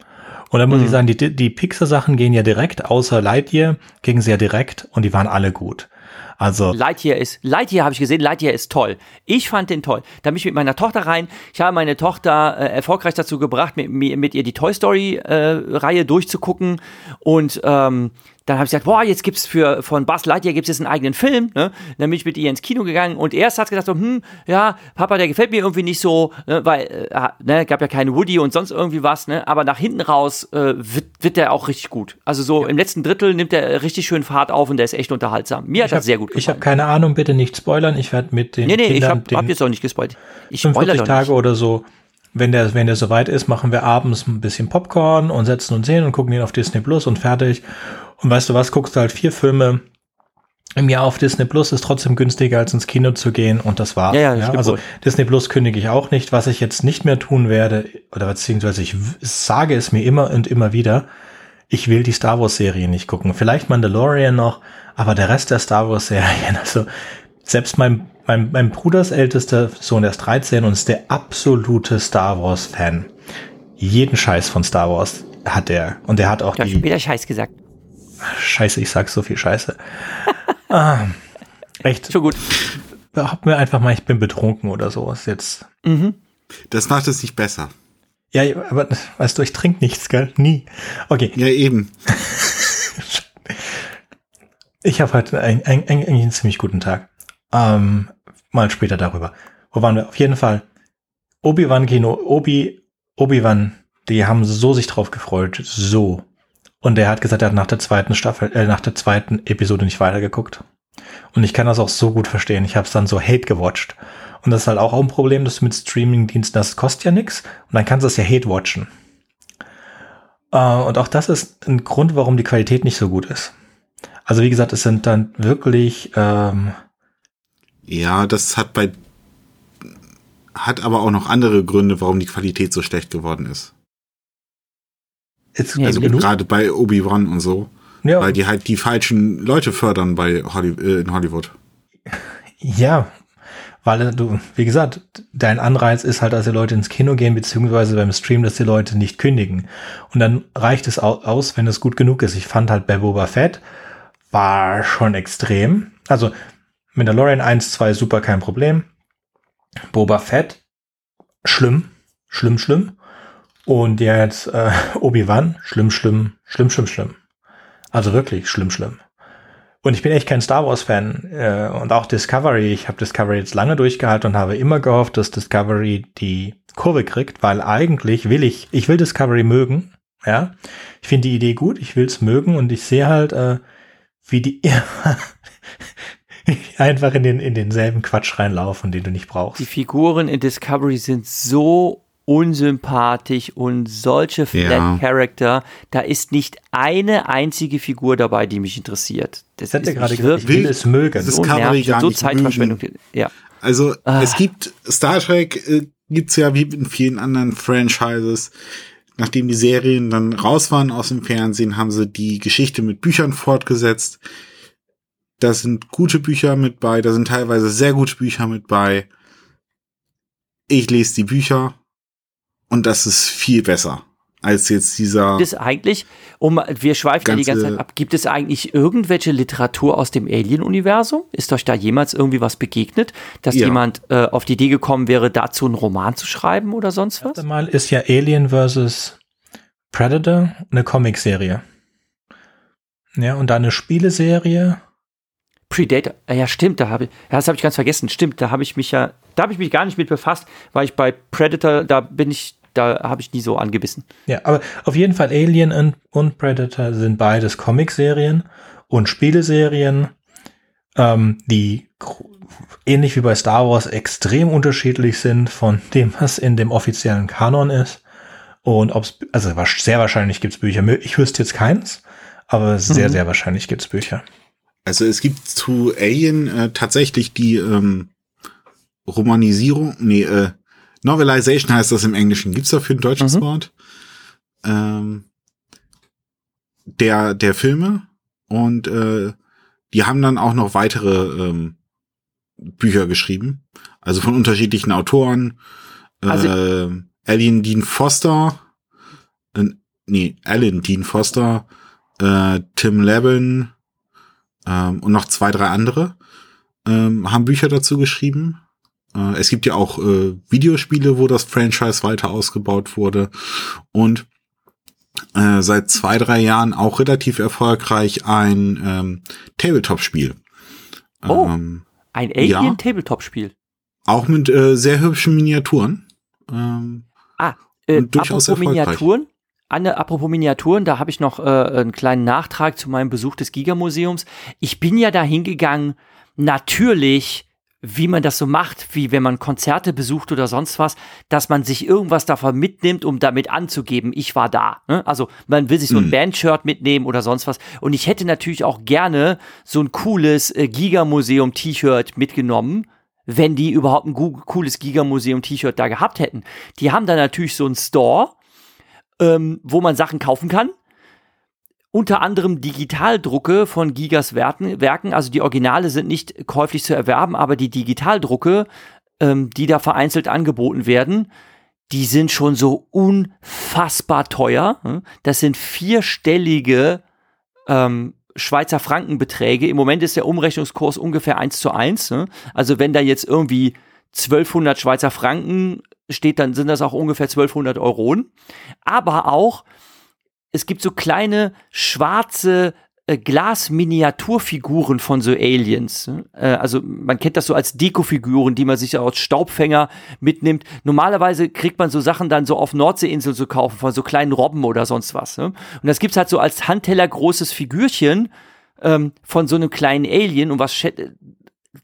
Und dann muss Mhm. ich sagen, die, die Pixar-Sachen gehen ja direkt, außer Lightyear, gingen sie ja direkt und die waren alle gut. Also, Lightyear ist, Lightyear habe ich gesehen, Lightyear ist toll. Ich fand den toll. Da bin ich mit meiner Tochter rein. Ich habe meine Tochter äh, erfolgreich dazu gebracht, mit, mit ihr die Toy Story äh, Reihe durchzugucken. Und ähm, dann habe ich gesagt, boah, jetzt gibt's für von Buzz Lightyear gibt's jetzt einen eigenen Film. Ne? Dann bin ich mit ihr ins Kino gegangen und erst hat gedacht so, hm, ja, Papa, der gefällt mir irgendwie nicht so, ne? weil äh, ne, gab ja keine Woody und sonst irgendwie was. Ne? Aber nach hinten raus äh, wird, wird der auch richtig gut. Also so im letzten Drittel nimmt er richtig schön Fahrt auf und der ist echt unterhaltsam. Mir hat ich das habe sehr gut gefallen. ich hab keine Ahnung, bitte nicht spoilern. Ich werde mit den Nee, nee, ich Kindern hab, hab den jetzt auch nicht gespoilt. Ich spoilere 45 doch Tage nicht. oder so, wenn der, wenn der soweit ist, machen wir abends ein bisschen Popcorn und setzen uns hin und gucken ihn auf Disney Plus und fertig. Und weißt du was, guckst du halt vier Filme im Jahr auf Disney Plus ist trotzdem günstiger als ins Kino zu gehen und das war's. Ja, ja, ja, also wohl. Disney Plus kündige ich auch nicht. Was ich jetzt nicht mehr tun werde, oder beziehungsweise ich sage es mir immer und immer wieder, ich will die Star Wars Serie nicht gucken. Vielleicht Mandalorian noch, aber der Rest der Star Wars Serien, *laughs* also selbst mein, mein, mein Bruders ältester Sohn, der ist 13 und ist der absolute Star Wars Fan. Jeden Scheiß von Star Wars hat er. Und er hat auch hast die, später Scheiß gesagt. Scheiße, ich sag so viel Scheiße. *laughs* ah, echt, Schon gut. behaupten wir einfach mal, ich bin betrunken oder so. Ist jetzt. Mhm. Das macht es nicht besser. Ja, aber weißt du, ich trinke nichts, gell? Nie. Okay, Ja, eben. *laughs* ich habe heute ein, ein, ein, eigentlich einen ziemlich guten Tag. Ähm, mal später darüber. Wo waren wir? Auf jeden Fall. Obi-Wan Kino, Obi, Obi-Wan, die haben so sich drauf gefreut. So. Und er hat gesagt, er hat nach der zweiten Staffel, äh, nach der zweiten Episode nicht weitergeguckt. Und ich kann das auch so gut verstehen. Ich habe es dann so hate gewatcht. Und das ist halt auch ein Problem, dass du mit Streaming-Diensten, das kostet ja nichts. Und dann kannst du es ja hate watchen. Äh, und auch das ist ein Grund, warum die Qualität nicht so gut ist. Also wie gesagt, es sind dann wirklich, ähm, Ja, das hat bei hat aber auch noch andere Gründe, warum die Qualität so schlecht geworden ist. Jetzt, Also gerade bei Obi-Wan und so, ja, weil die halt die falschen Leute fördern bei Holly, äh, in Hollywood. ja, weil du, wie gesagt, dein Anreiz ist halt, dass die Leute ins Kino gehen, beziehungsweise beim Stream, dass die Leute nicht kündigen. Und dann reicht es au- aus, wenn es gut genug ist. Ich fand halt bei Boba Fett war schon extrem. Also Mandalorian 1, 2 super, kein Problem. Boba Fett, schlimm, schlimm, schlimm. Und jetzt äh, *laughs* Obi-Wan, schlimm, schlimm, schlimm, schlimm, schlimm. Also wirklich schlimm, schlimm. Und ich bin echt kein Star Wars-Fan. Äh, und auch Discovery. Ich habe Discovery jetzt lange durchgehalten und habe immer gehofft, dass Discovery die Kurve kriegt, weil eigentlich will ich, ich will Discovery mögen. Ja, ich finde die Idee gut, ich will es mögen und ich sehe halt, äh, wie die *laughs* einfach in den in denselben Quatsch reinlaufen, den du nicht brauchst. Die Figuren in Discovery sind so unsympathisch und solche Flat Ja. Character. Da ist nicht eine einzige Figur dabei, die mich interessiert. Das er ist gerade gesagt, ich wirklich will es mögen. Das ist so Discovery nervig gar so nicht Zeitverschwendung. Ja. Also Ah. es gibt Star Trek äh, gibt's ja wie in vielen anderen Franchises. Nachdem die Serien dann raus waren aus dem Fernsehen, haben sie die Geschichte mit Büchern fortgesetzt. Da sind gute Bücher mit bei, da sind teilweise sehr gute Bücher mit bei. Ich lese die Bücher und das ist viel besser als jetzt dieser. Gibt es eigentlich, um, wir schweifen ja die ganze Zeit ab, gibt es eigentlich irgendwelche Literatur aus dem Alien-Universum? Ist euch da jemals irgendwie was begegnet, dass Ja. jemand äh, auf die Idee gekommen wäre, dazu einen Roman zu schreiben oder sonst was? Erst einmal ist ja Alien vs. Predator eine Comicserie. Ja, und dann eine Spieleserie. Predator, äh, ja stimmt, da habe ich, ja, das habe ich ganz vergessen, stimmt, da habe ich mich ja, da habe ich mich gar nicht mit befasst, weil ich bei Predator, da bin ich, da habe ich nie so angebissen. Ja, aber auf jeden Fall Alien und, und Predator sind beides Comicserien und Spieleserien, ähm, die ähnlich wie bei Star Wars extrem unterschiedlich sind von dem, was in dem offiziellen Kanon ist. Und ob's, also wasch- sehr wahrscheinlich gibt's Bücher. Ich wüsste jetzt keins, aber sehr, Mhm. sehr wahrscheinlich gibt's Bücher. Also es gibt zu Alien äh, tatsächlich die ähm, Romanisierung, nee, äh, Novelization heißt das im Englischen. Gibt's dafür ein deutsches Mhm. Wort? Ähm, der, der Filme und äh, die haben dann auch noch weitere ähm, Bücher geschrieben. Also von unterschiedlichen Autoren. Also- äh, Alien Dean Foster, äh, nee, Alan Dean Foster, äh, Tim Levin, ähm, und noch zwei, drei andere ähm, haben Bücher dazu geschrieben. Äh, es gibt ja auch äh, Videospiele, wo das Franchise weiter ausgebaut wurde und äh, seit zwei, drei Jahren auch relativ erfolgreich ein ähm, Tabletop-Spiel. Oh. Ähm, Ein Ja. Alien-Tabletop-Spiel. auch mit äh, sehr hübschen Miniaturen. Ähm, Ah, äh, durchaus apropos. Miniaturen, Anne, apropos Miniaturen, da habe ich noch äh, einen kleinen Nachtrag zu meinem Besuch des Giga-Museums. Ich bin ja da hingegangen, natürlich wie man das so macht, wie wenn man Konzerte besucht oder sonst was, dass man sich irgendwas davon mitnimmt, um damit anzugeben, ich war da. Ne? Also man will sich so ein mhm. Bandshirt mitnehmen oder sonst was. Und ich hätte natürlich auch gerne so ein cooles äh, Giga-Museum-T-Shirt mitgenommen, wenn die überhaupt ein cooles Giga-Museum-T-Shirt da gehabt hätten. Die haben da natürlich so einen Store, ähm, wo man Sachen kaufen kann unter anderem Digitaldrucke von Gigas Werken. Also die Originale sind nicht käuflich zu erwerben, aber die Digitaldrucke, ähm, die da vereinzelt angeboten werden, die sind schon so unfassbar teuer. Hm? Das sind vierstellige ähm, Schweizer Frankenbeträge. Im Moment ist der Umrechnungskurs ungefähr eins zu eins. Ne? Also wenn da jetzt irgendwie 1200 Schweizer Franken steht, dann sind das auch ungefähr 1200 Euronen. Aber auch es gibt so kleine schwarze äh, Glasminiaturfiguren von so Aliens. Äh, also man kennt das so als Dekofiguren, die man sich als Staubfänger mitnimmt. Normalerweise kriegt man so Sachen dann so auf Nordseeinseln zu kaufen, von so kleinen Robben oder sonst was. Ne? Und das gibt's halt so als Handteller großes Figürchen ähm, von so einem kleinen Alien. Und was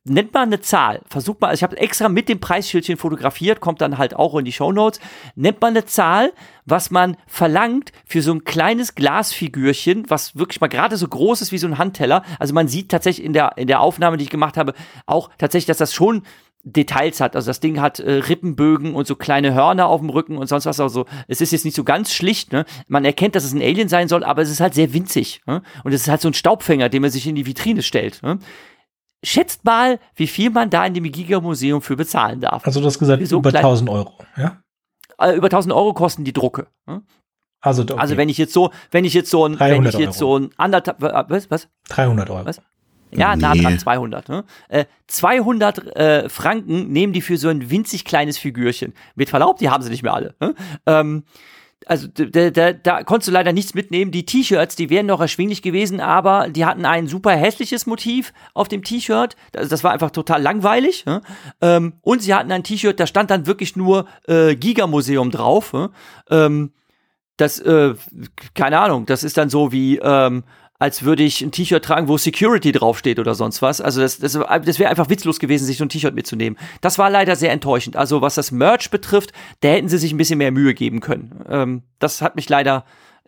nennt mal eine Zahl. Versucht mal, also ich habe extra mit dem Preisschildchen fotografiert, kommt dann halt auch in die Show Notes. Nennt mal eine Zahl, was man verlangt für so ein kleines Glasfigürchen, was wirklich mal gerade so groß ist wie so ein Handteller. Also man sieht tatsächlich in der, in der Aufnahme, die ich gemacht habe, auch tatsächlich, dass das schon Details hat. Also das Ding hat äh, Rippenbögen und so kleine Hörner auf dem Rücken und sonst was. Also es ist jetzt nicht so ganz schlicht. Ne? Man erkennt, dass es ein Alien sein soll, aber es ist halt sehr winzig. Ne? Und es ist halt so ein Staubfänger, den man sich in die Vitrine stellt. Ne? Schätzt mal, wie viel man da in dem Giga-Museum für bezahlen darf. Also du hast gesagt, so über 1000 Euro, ja? Äh, über 1000 Euro kosten die Drucke. Hm? Also, okay. also wenn ich jetzt so, wenn ich jetzt so ein, wenn ich jetzt Euro. so ein anderthalb, was, was? 300 Euro. Was? Ja, nee. nah dran 200. Ne? Äh, 200 äh, Franken nehmen die für so ein winzig kleines Figürchen. Mit Verlaub, die haben sie nicht mehr alle. Ne? Ähm, also da, da, da konntest du leider nichts mitnehmen. Die T-Shirts, die wären noch erschwinglich gewesen, aber die hatten ein super hässliches Motiv auf dem T-Shirt. Das, das, war einfach total langweilig. Ne? Ähm, und sie hatten ein T-Shirt, da stand dann wirklich nur äh, Giga-Museum drauf. Ne? Ähm, das, äh, keine Ahnung, das ist dann so wie, ähm, als würde ich ein T-Shirt tragen, wo Security draufsteht oder sonst was. Also das, das, das wäre einfach witzlos gewesen, sich so ein T-Shirt mitzunehmen. Das war leider sehr enttäuschend. Also was das Merch betrifft, da hätten sie sich ein bisschen mehr Mühe geben können. Ähm, das hat mich leider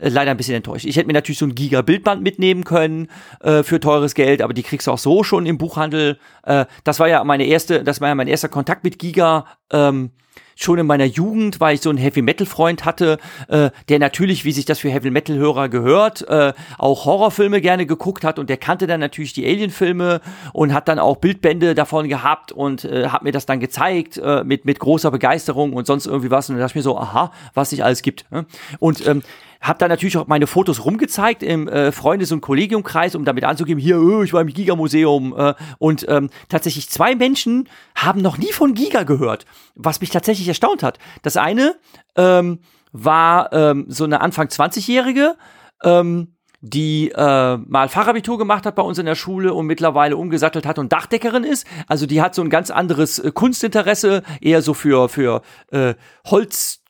leider ein bisschen enttäuscht. Ich hätte mir natürlich so ein Giga-Bildband mitnehmen können äh, für teures Geld, aber die kriegst du auch so schon im Buchhandel. Äh, das war ja meine erste, das war ja mein erster Kontakt mit Giga. Ähm, schon in meiner Jugend, weil ich so einen Heavy Metal Freund hatte, äh, der natürlich, wie sich das für Heavy Metal Hörer gehört, äh, auch Horrorfilme gerne geguckt hat und der kannte dann natürlich die Alien Filme und hat dann auch Bildbände davon gehabt und äh, hat mir das dann gezeigt äh, mit mit großer Begeisterung und sonst irgendwie was und dann dachte ich mir so, aha, was sich alles gibt. Ne? Und ähm, habe dann natürlich auch meine Fotos rumgezeigt im äh, Freundes- und Kollegiumkreis, um damit anzugeben, hier, öh, ich war im Giga-Museum. Äh, und ähm, tatsächlich zwei Menschen haben noch nie von Giga gehört, was mich tatsächlich erstaunt hat. Das eine ähm, war ähm, so eine Anfang 20-Jährige, ähm, die äh, mal Fachabitur gemacht hat bei uns in der Schule und mittlerweile umgesattelt hat und Dachdeckerin ist. Also die hat so ein ganz anderes äh, Kunstinteresse, eher so für, für äh, Holz.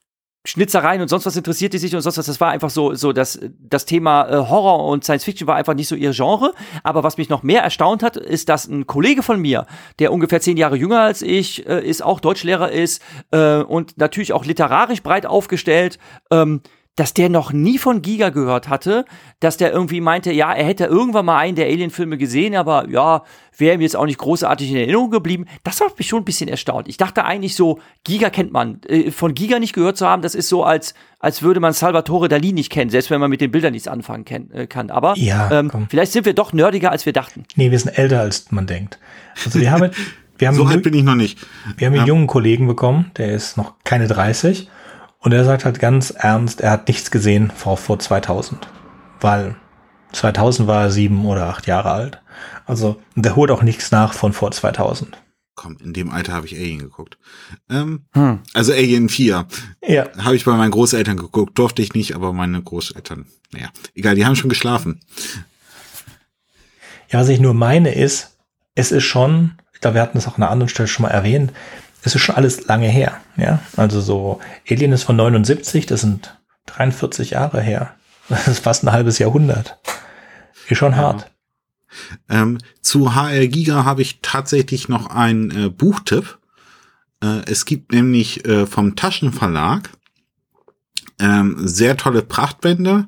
Schnitzereien und sonst was interessiert die sich und sonst was. Das war einfach so, so das, das Thema äh, Horror und Science Fiction war einfach nicht so ihr Genre. Aber was mich noch mehr erstaunt hat, ist, dass ein Kollege von mir, der ungefähr zehn Jahre jünger als ich äh, ist, auch Deutschlehrer ist äh, und natürlich auch literarisch breit aufgestellt, ähm, dass der noch nie von Giga gehört hatte, dass der irgendwie meinte, ja, er hätte irgendwann mal einen der Alien-Filme gesehen, aber ja, wäre ihm jetzt auch nicht großartig in Erinnerung geblieben. Das hat mich schon ein bisschen erstaunt. Ich dachte eigentlich so, Giga kennt man. Äh, von Giga nicht gehört zu haben, das ist so, als, als würde man Salvatore Dali nicht kennen, selbst wenn man mit den Bildern nichts anfangen kann. Äh, kann. Aber ja, ähm, vielleicht sind wir doch nerdiger, als wir dachten. Nee, wir sind älter, als man denkt. Also wir haben, wir *laughs* haben so alt bin ich noch nicht. Wir haben ja. einen jungen Kollegen bekommen, der ist noch keine 30 und er sagt halt ganz ernst, er hat nichts gesehen vor, vor 2000. Weil 2000 war er sieben oder acht Jahre alt. Also der holt auch nichts nach von vor 2000. Komm, in dem Alter habe ich Alien geguckt. Ähm, hm. Also Alien 4. Ja. Habe ich bei meinen Großeltern geguckt. Durfte ich nicht, aber meine Großeltern, naja, egal, die haben schon geschlafen. Ja, was ich nur meine ist, es ist schon, ich glaube, wir hatten es auch an einer anderen Stelle schon mal erwähnt, es ist schon alles lange her. Ja, also so Alien ist von 79, das sind 43 Jahre her. Das ist fast ein halbes Jahrhundert. Ist schon ja. hart. Ähm, zu HR Giga habe ich tatsächlich noch einen äh, Buchtipp. Äh, es gibt nämlich äh, vom Taschenverlag ähm, sehr tolle Prachtbände.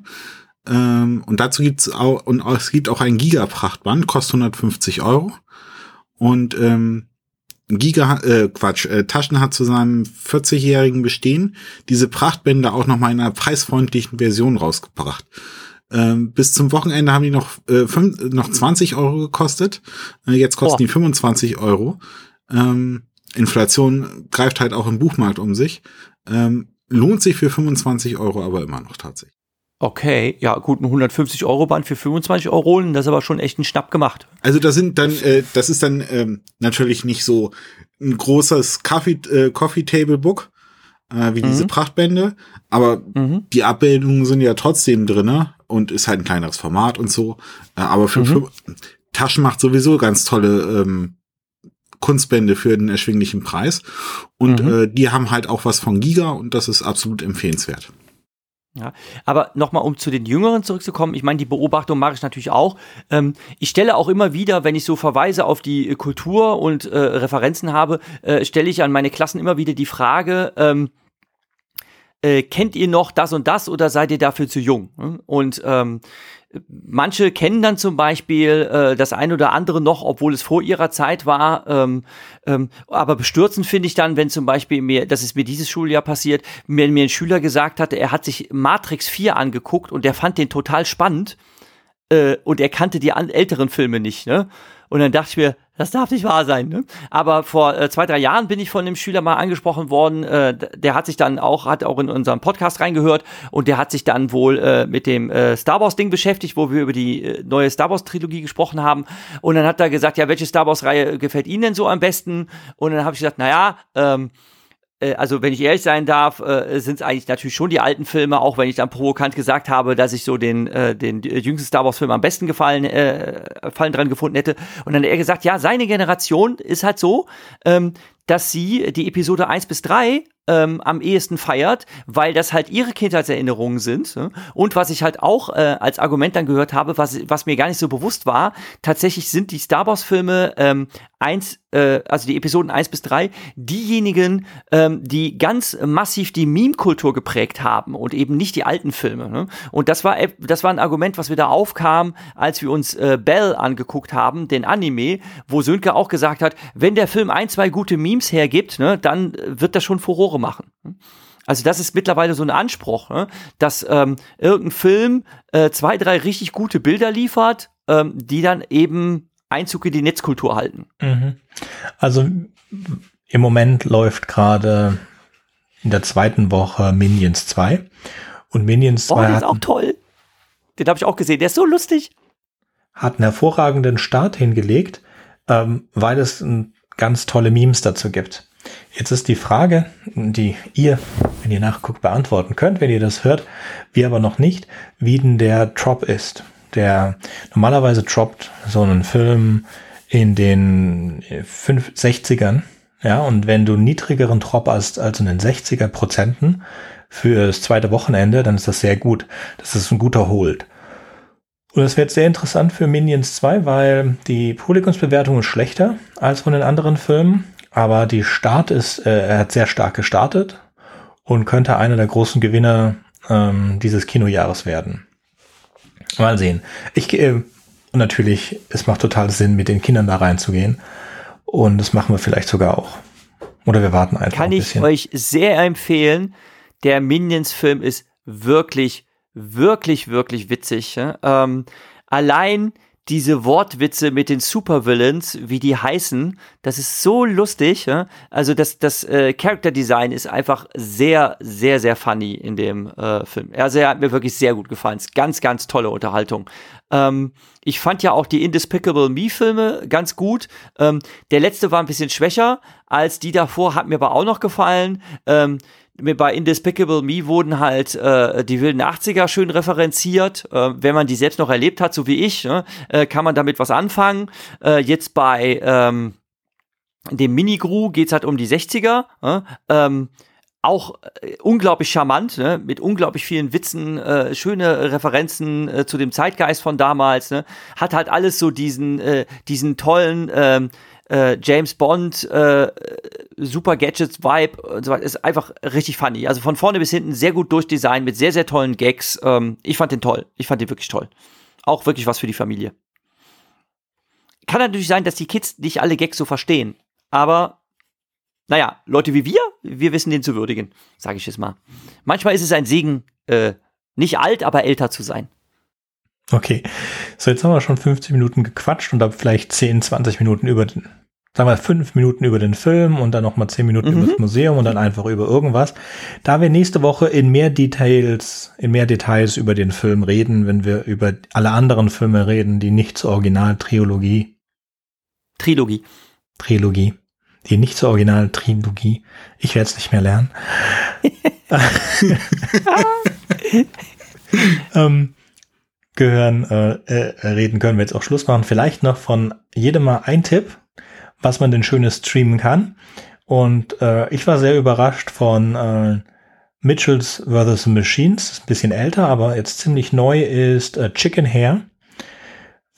Ähm, und dazu gibt's auch, und es gibt auch ein Giga-Prachtband, kostet 150 Euro. Und ähm, Giga, äh, Quatsch, äh, Taschen hat zu seinem 40-jährigen Bestehen diese Prachtbände auch noch mal in einer preisfreundlichen Version rausgebracht. Ähm, bis zum Wochenende haben die noch, äh, fünf, noch 20 Euro gekostet. Äh, jetzt kosten oh. die 25 Euro. Ähm, Inflation greift halt auch im Buchmarkt um sich. Ähm, lohnt sich für 25 Euro aber immer noch tatsächlich. Okay, ja gut, ein 150 Euro Band für 25 Euro holen, das ist aber schon echt ein Schnapp gemacht. Also das sind dann, äh, das ist dann ähm, natürlich nicht so ein großes Coffee, äh, Coffee Table Book äh, wie mhm. diese Prachtbände, aber mhm. die Abbildungen sind ja trotzdem drinne und ist halt ein kleineres Format und so. Äh, aber für, mhm. für Taschen macht sowieso ganz tolle ähm, Kunstbände für den erschwinglichen Preis und mhm. äh, die haben halt auch was von Giga und das ist absolut empfehlenswert. Ja, aber nochmal, um zu den Jüngeren zurückzukommen, ich meine, die Beobachtung mache ich natürlich auch. Ähm, ich stelle auch immer wieder, wenn ich so Verweise auf die äh, Kultur und äh, Referenzen habe, äh, stelle ich an meine Klassen immer wieder die Frage, ähm, äh, kennt ihr noch das und das oder seid ihr dafür zu jung? Und ähm, manche kennen dann zum Beispiel äh, das eine oder andere noch, obwohl es vor ihrer Zeit war. Ähm, ähm, aber bestürzend finde ich dann, wenn zum Beispiel mir, das ist mir dieses Schuljahr passiert, mir, mir ein Schüler gesagt hatte, er hat sich Matrix 4 angeguckt und er fand den total spannend äh, und er kannte die älteren Filme nicht. Ne? Und dann dachte ich mir, das darf nicht wahr sein. Ne? Aber vor äh, zwei, drei Jahren bin ich von dem Schüler mal angesprochen worden. Äh, der hat sich dann auch, hat auch in unserem Podcast reingehört und der hat sich dann wohl äh, mit dem äh, Star Wars Ding beschäftigt, wo wir über die äh, neue Star Wars Trilogie gesprochen haben. Und dann hat er gesagt, ja, welche Star Wars Reihe gefällt Ihnen denn so am besten? Und dann habe ich gesagt, naja, ähm, äh, also wenn ich ehrlich sein darf, äh, sind es eigentlich natürlich schon die alten Filme, auch wenn ich dann provokant gesagt habe, dass ich so den, äh, den jüngsten Star Wars Film am besten gefallen, äh, Fallen dran gefunden hätte. Und dann hat er gesagt, ja, seine Generation ist halt so, ähm, dass sie die Episode 1 bis 3 ähm, am ehesten feiert, weil das halt ihre Kindheitserinnerungen sind. Ne? Und was ich halt auch äh, als Argument dann gehört habe, was, was mir gar nicht so bewusst war, tatsächlich sind die Star Wars-Filme ähm, eins, äh, also die Episoden 1 bis 3, diejenigen, ähm, die ganz massiv die Meme-Kultur geprägt haben und eben nicht die alten Filme. Ne? Und das war, das war ein Argument, was wieder aufkam, als wir uns äh, Bell angeguckt haben, den Anime, wo Sönke auch gesagt hat, wenn der Film ein, zwei gute Memes hergibt, ne, dann wird das schon Furore machen. Also das ist mittlerweile so ein Anspruch, ne? dass ähm, irgendein Film äh, zwei, drei richtig gute Bilder liefert, ähm, die dann eben Einzug in die Netzkultur halten. Mhm. Also im Moment läuft gerade in der zweiten Woche Minions 2 und Minions 2 oh, der ist auch toll. Den habe ich auch gesehen, der ist so lustig. Hat einen hervorragenden Start hingelegt, ähm, weil es ein, ganz tolle Memes dazu gibt. Jetzt ist die Frage, die ihr, wenn ihr nachguckt, beantworten könnt, wenn ihr das hört, wir aber noch nicht, wie denn der Drop ist. Der normalerweise droppt so einen Film in den 60ern, ja, und wenn du niedrigeren Drop hast als in den 60er Prozenten für das zweite Wochenende, dann ist das sehr gut. Das ist ein guter Hold. Und das wird sehr interessant für Minions 2, weil die Publikumsbewertung ist schlechter als von den anderen Filmen. Aber die Start ist, äh, er hat sehr stark gestartet und könnte einer der großen Gewinner ähm, dieses Kinojahres werden. Mal sehen. Ich äh, natürlich, es macht total Sinn, mit den Kindern da reinzugehen. Und das machen wir vielleicht sogar auch. Oder wir warten einfach. Kann ein ich euch sehr empfehlen. Der Minions-Film ist wirklich, wirklich, wirklich witzig. Ähm, allein diese Wortwitze mit den Supervillains, wie die heißen, das ist so lustig. Ja? Also das, das äh, Character Design ist einfach sehr, sehr, sehr funny in dem äh, Film. Also er hat mir wirklich sehr gut gefallen. Ist ganz, ganz tolle Unterhaltung. Ähm, ich fand ja auch die Indespicable Me-Filme ganz gut. Ähm, der letzte war ein bisschen schwächer als die davor, hat mir aber auch noch gefallen. Ähm, bei Indespicable Me wurden halt äh, die wilden 80er schön referenziert. Äh, wenn man die selbst noch erlebt hat, so wie ich, ne, äh, kann man damit was anfangen. Äh, jetzt bei ähm, dem Mini-Gru geht es halt um die 60er. Ähm, auch äh, unglaublich charmant, ne? mit unglaublich vielen Witzen, äh, schöne Referenzen äh, zu dem Zeitgeist von damals. Ne? Hat halt alles so diesen, äh, diesen tollen ähm, äh, James Bond, äh, Super Gadgets Vibe und so weiter. Ist einfach richtig funny. Also von vorne bis hinten sehr gut durchdesignt mit sehr, sehr tollen Gags. Ähm, ich fand den toll. Ich fand den wirklich toll. Auch wirklich was für die Familie. Kann natürlich sein, dass die Kids nicht alle Gags so verstehen. Aber naja, Leute wie wir, wir wissen den zu würdigen, sage ich jetzt mal. Manchmal ist es ein Segen, äh, nicht alt, aber älter zu sein. Okay, so jetzt haben wir schon 50 Minuten gequatscht und dann vielleicht 10, 20 Minuten über den, sagen wir 5 Minuten über den Film und dann nochmal 10 Minuten mhm. über das Museum und dann einfach über irgendwas. Da wir nächste Woche in mehr Details, in mehr Details über den Film reden, wenn wir über alle anderen Filme reden, die nicht zur Original-Trilogie. Trilogie. Trilogie die nicht zur Original-Trilogie. Ich werde es nicht mehr lernen. *laughs* *laughs* ähm, gehören, äh, äh, reden können wir jetzt auch Schluss machen. Vielleicht noch von jedem mal ein Tipp, was man denn Schönes streamen kann. Und äh, ich war sehr überrascht von äh, Mitchells vs. Machines, ist ein bisschen älter, aber jetzt ziemlich neu ist äh, Chicken Hair.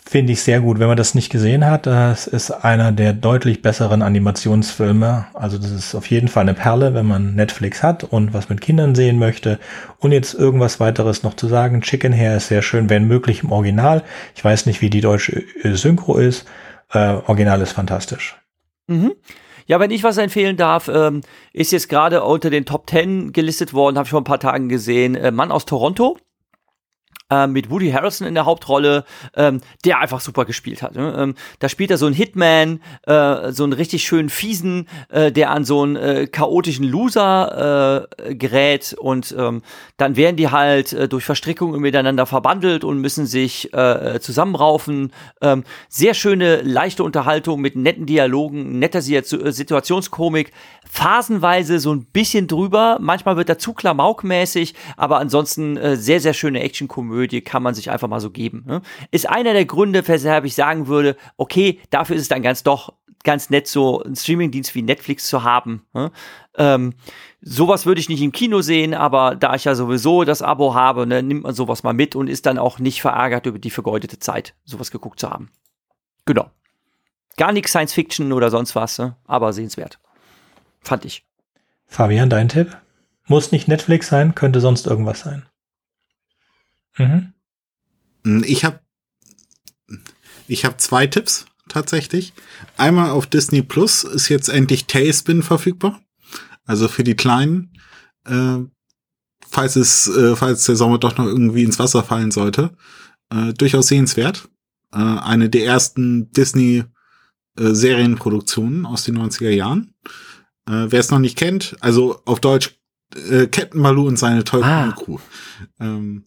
Finde ich sehr gut. Wenn man das nicht gesehen hat, das ist einer der deutlich besseren Animationsfilme. Also das ist auf jeden Fall eine Perle, wenn man Netflix hat und was mit Kindern sehen möchte. Und jetzt irgendwas weiteres noch zu sagen. Chicken Hair ist sehr schön, wenn möglich im Original. Ich weiß nicht, wie die deutsche äh, Synchro ist. Äh, Original ist fantastisch. Mhm. Ja, wenn ich was empfehlen darf, ähm, ist jetzt gerade unter den Top Ten gelistet worden, habe ich vor ein paar Tagen gesehen. Äh, Mann aus Toronto äh, mit Woody Harrelson in der Hauptrolle, ähm, der einfach super gespielt hat. Ne? Ähm, da spielt er so einen Hitman, äh, so einen richtig schönen Fiesen, äh, der an so einen äh, chaotischen Loser äh, gerät und ähm, dann werden die halt äh, durch Verstrickungen miteinander verbandelt und müssen sich äh, zusammenraufen. Ähm, sehr schöne, leichte Unterhaltung mit netten Dialogen, netter Situationskomik, phasenweise so ein bisschen drüber, manchmal wird er zu klamaukmäßig, aber ansonsten äh, sehr, sehr schöne Actionkomödie Komödie kann man sich einfach mal so geben. Ne? Ist einer der Gründe, weshalb ich sagen würde, okay, dafür ist es dann ganz doch ganz nett, so einen Streamingdienst wie Netflix zu haben. Ne? Ähm, sowas würde ich nicht im Kino sehen, aber da ich ja sowieso das Abo habe, ne, nimmt man sowas mal mit und ist dann auch nicht verärgert über die vergeudete Zeit, sowas geguckt zu haben. Genau. Gar nichts Science Fiction oder sonst was, ne? aber sehenswert. Fand ich. Fabian, dein Tipp? Muss nicht Netflix sein, könnte sonst irgendwas sein. Mhm. Ich habe ich hab zwei Tipps tatsächlich. Einmal auf Disney Plus ist jetzt endlich Tailspin verfügbar. Also für die Kleinen. Äh, falls es, äh, falls der Sommer doch noch irgendwie ins Wasser fallen sollte. Äh, durchaus sehenswert. Äh, eine der ersten Disney äh, Serienproduktionen aus den 90er Jahren. Äh, Wer es noch nicht kennt, also auf Deutsch äh, Captain Malou und seine tolle ah. Crew. Ähm,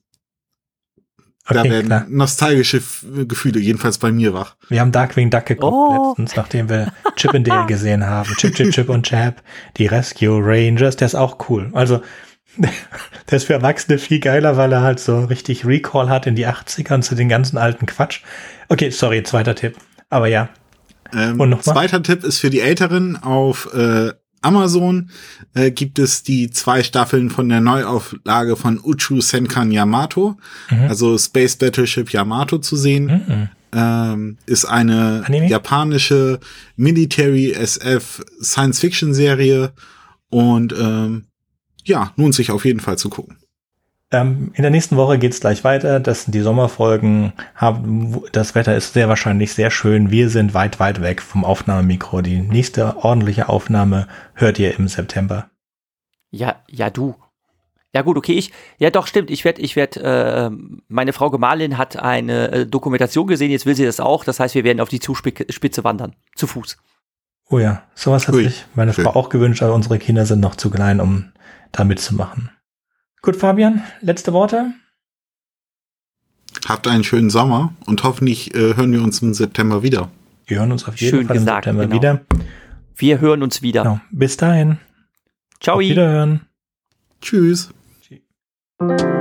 Okay, da werden klar. nostalgische Gefühle, jedenfalls bei mir wach. Wir haben Darkwing Duck geguckt oh. letztens, nachdem wir Chip and Dale gesehen haben. Chip, Chip, Chip und Chap, die Rescue Rangers, der ist auch cool. Also, *laughs* der ist für Erwachsene viel geiler, weil er halt so richtig Recall hat in die 80er und zu den ganzen alten Quatsch. Okay, sorry, zweiter Tipp. Aber ja. Ähm, und nochmal? Zweiter Tipp ist für die Älteren auf äh, Amazon äh, gibt es die zwei Staffeln von der Neuauflage von Uchu Senkan Yamato, mhm. also Space Battleship Yamato zu sehen. Mhm. Ähm, ist eine Anime? japanische Military SF Science Fiction Serie und ähm, ja, lohnt sich auf jeden Fall zu gucken. Ähm, in der nächsten Woche geht's gleich weiter. Das sind die Sommerfolgen. Haben, das Wetter ist sehr wahrscheinlich sehr schön. Wir sind weit, weit weg vom Aufnahmemikro. Die nächste ordentliche Aufnahme hört ihr im September. Ja, ja, du. Ja gut, okay, ich, ja doch, stimmt, ich werde, ich werde, äh, meine Frau Gemahlin hat eine äh, Dokumentation gesehen, jetzt will sie das auch, das heißt, wir werden auf die Zuspitze wandern, zu Fuß. Oh ja, sowas hat Ui. sich meine Frau auch gewünscht, aber unsere Kinder sind noch zu klein, um da mitzumachen. Gut, Fabian, letzte Worte. Habt einen schönen Sommer und hoffentlich äh, hören wir uns im September wieder. Wir hören uns auf jeden Schön Fall gesagt, im September genau. wieder. Wir hören uns wieder. Genau. Bis dahin. Ciao. Auf Wiederhören. Tschüss. Tschüss.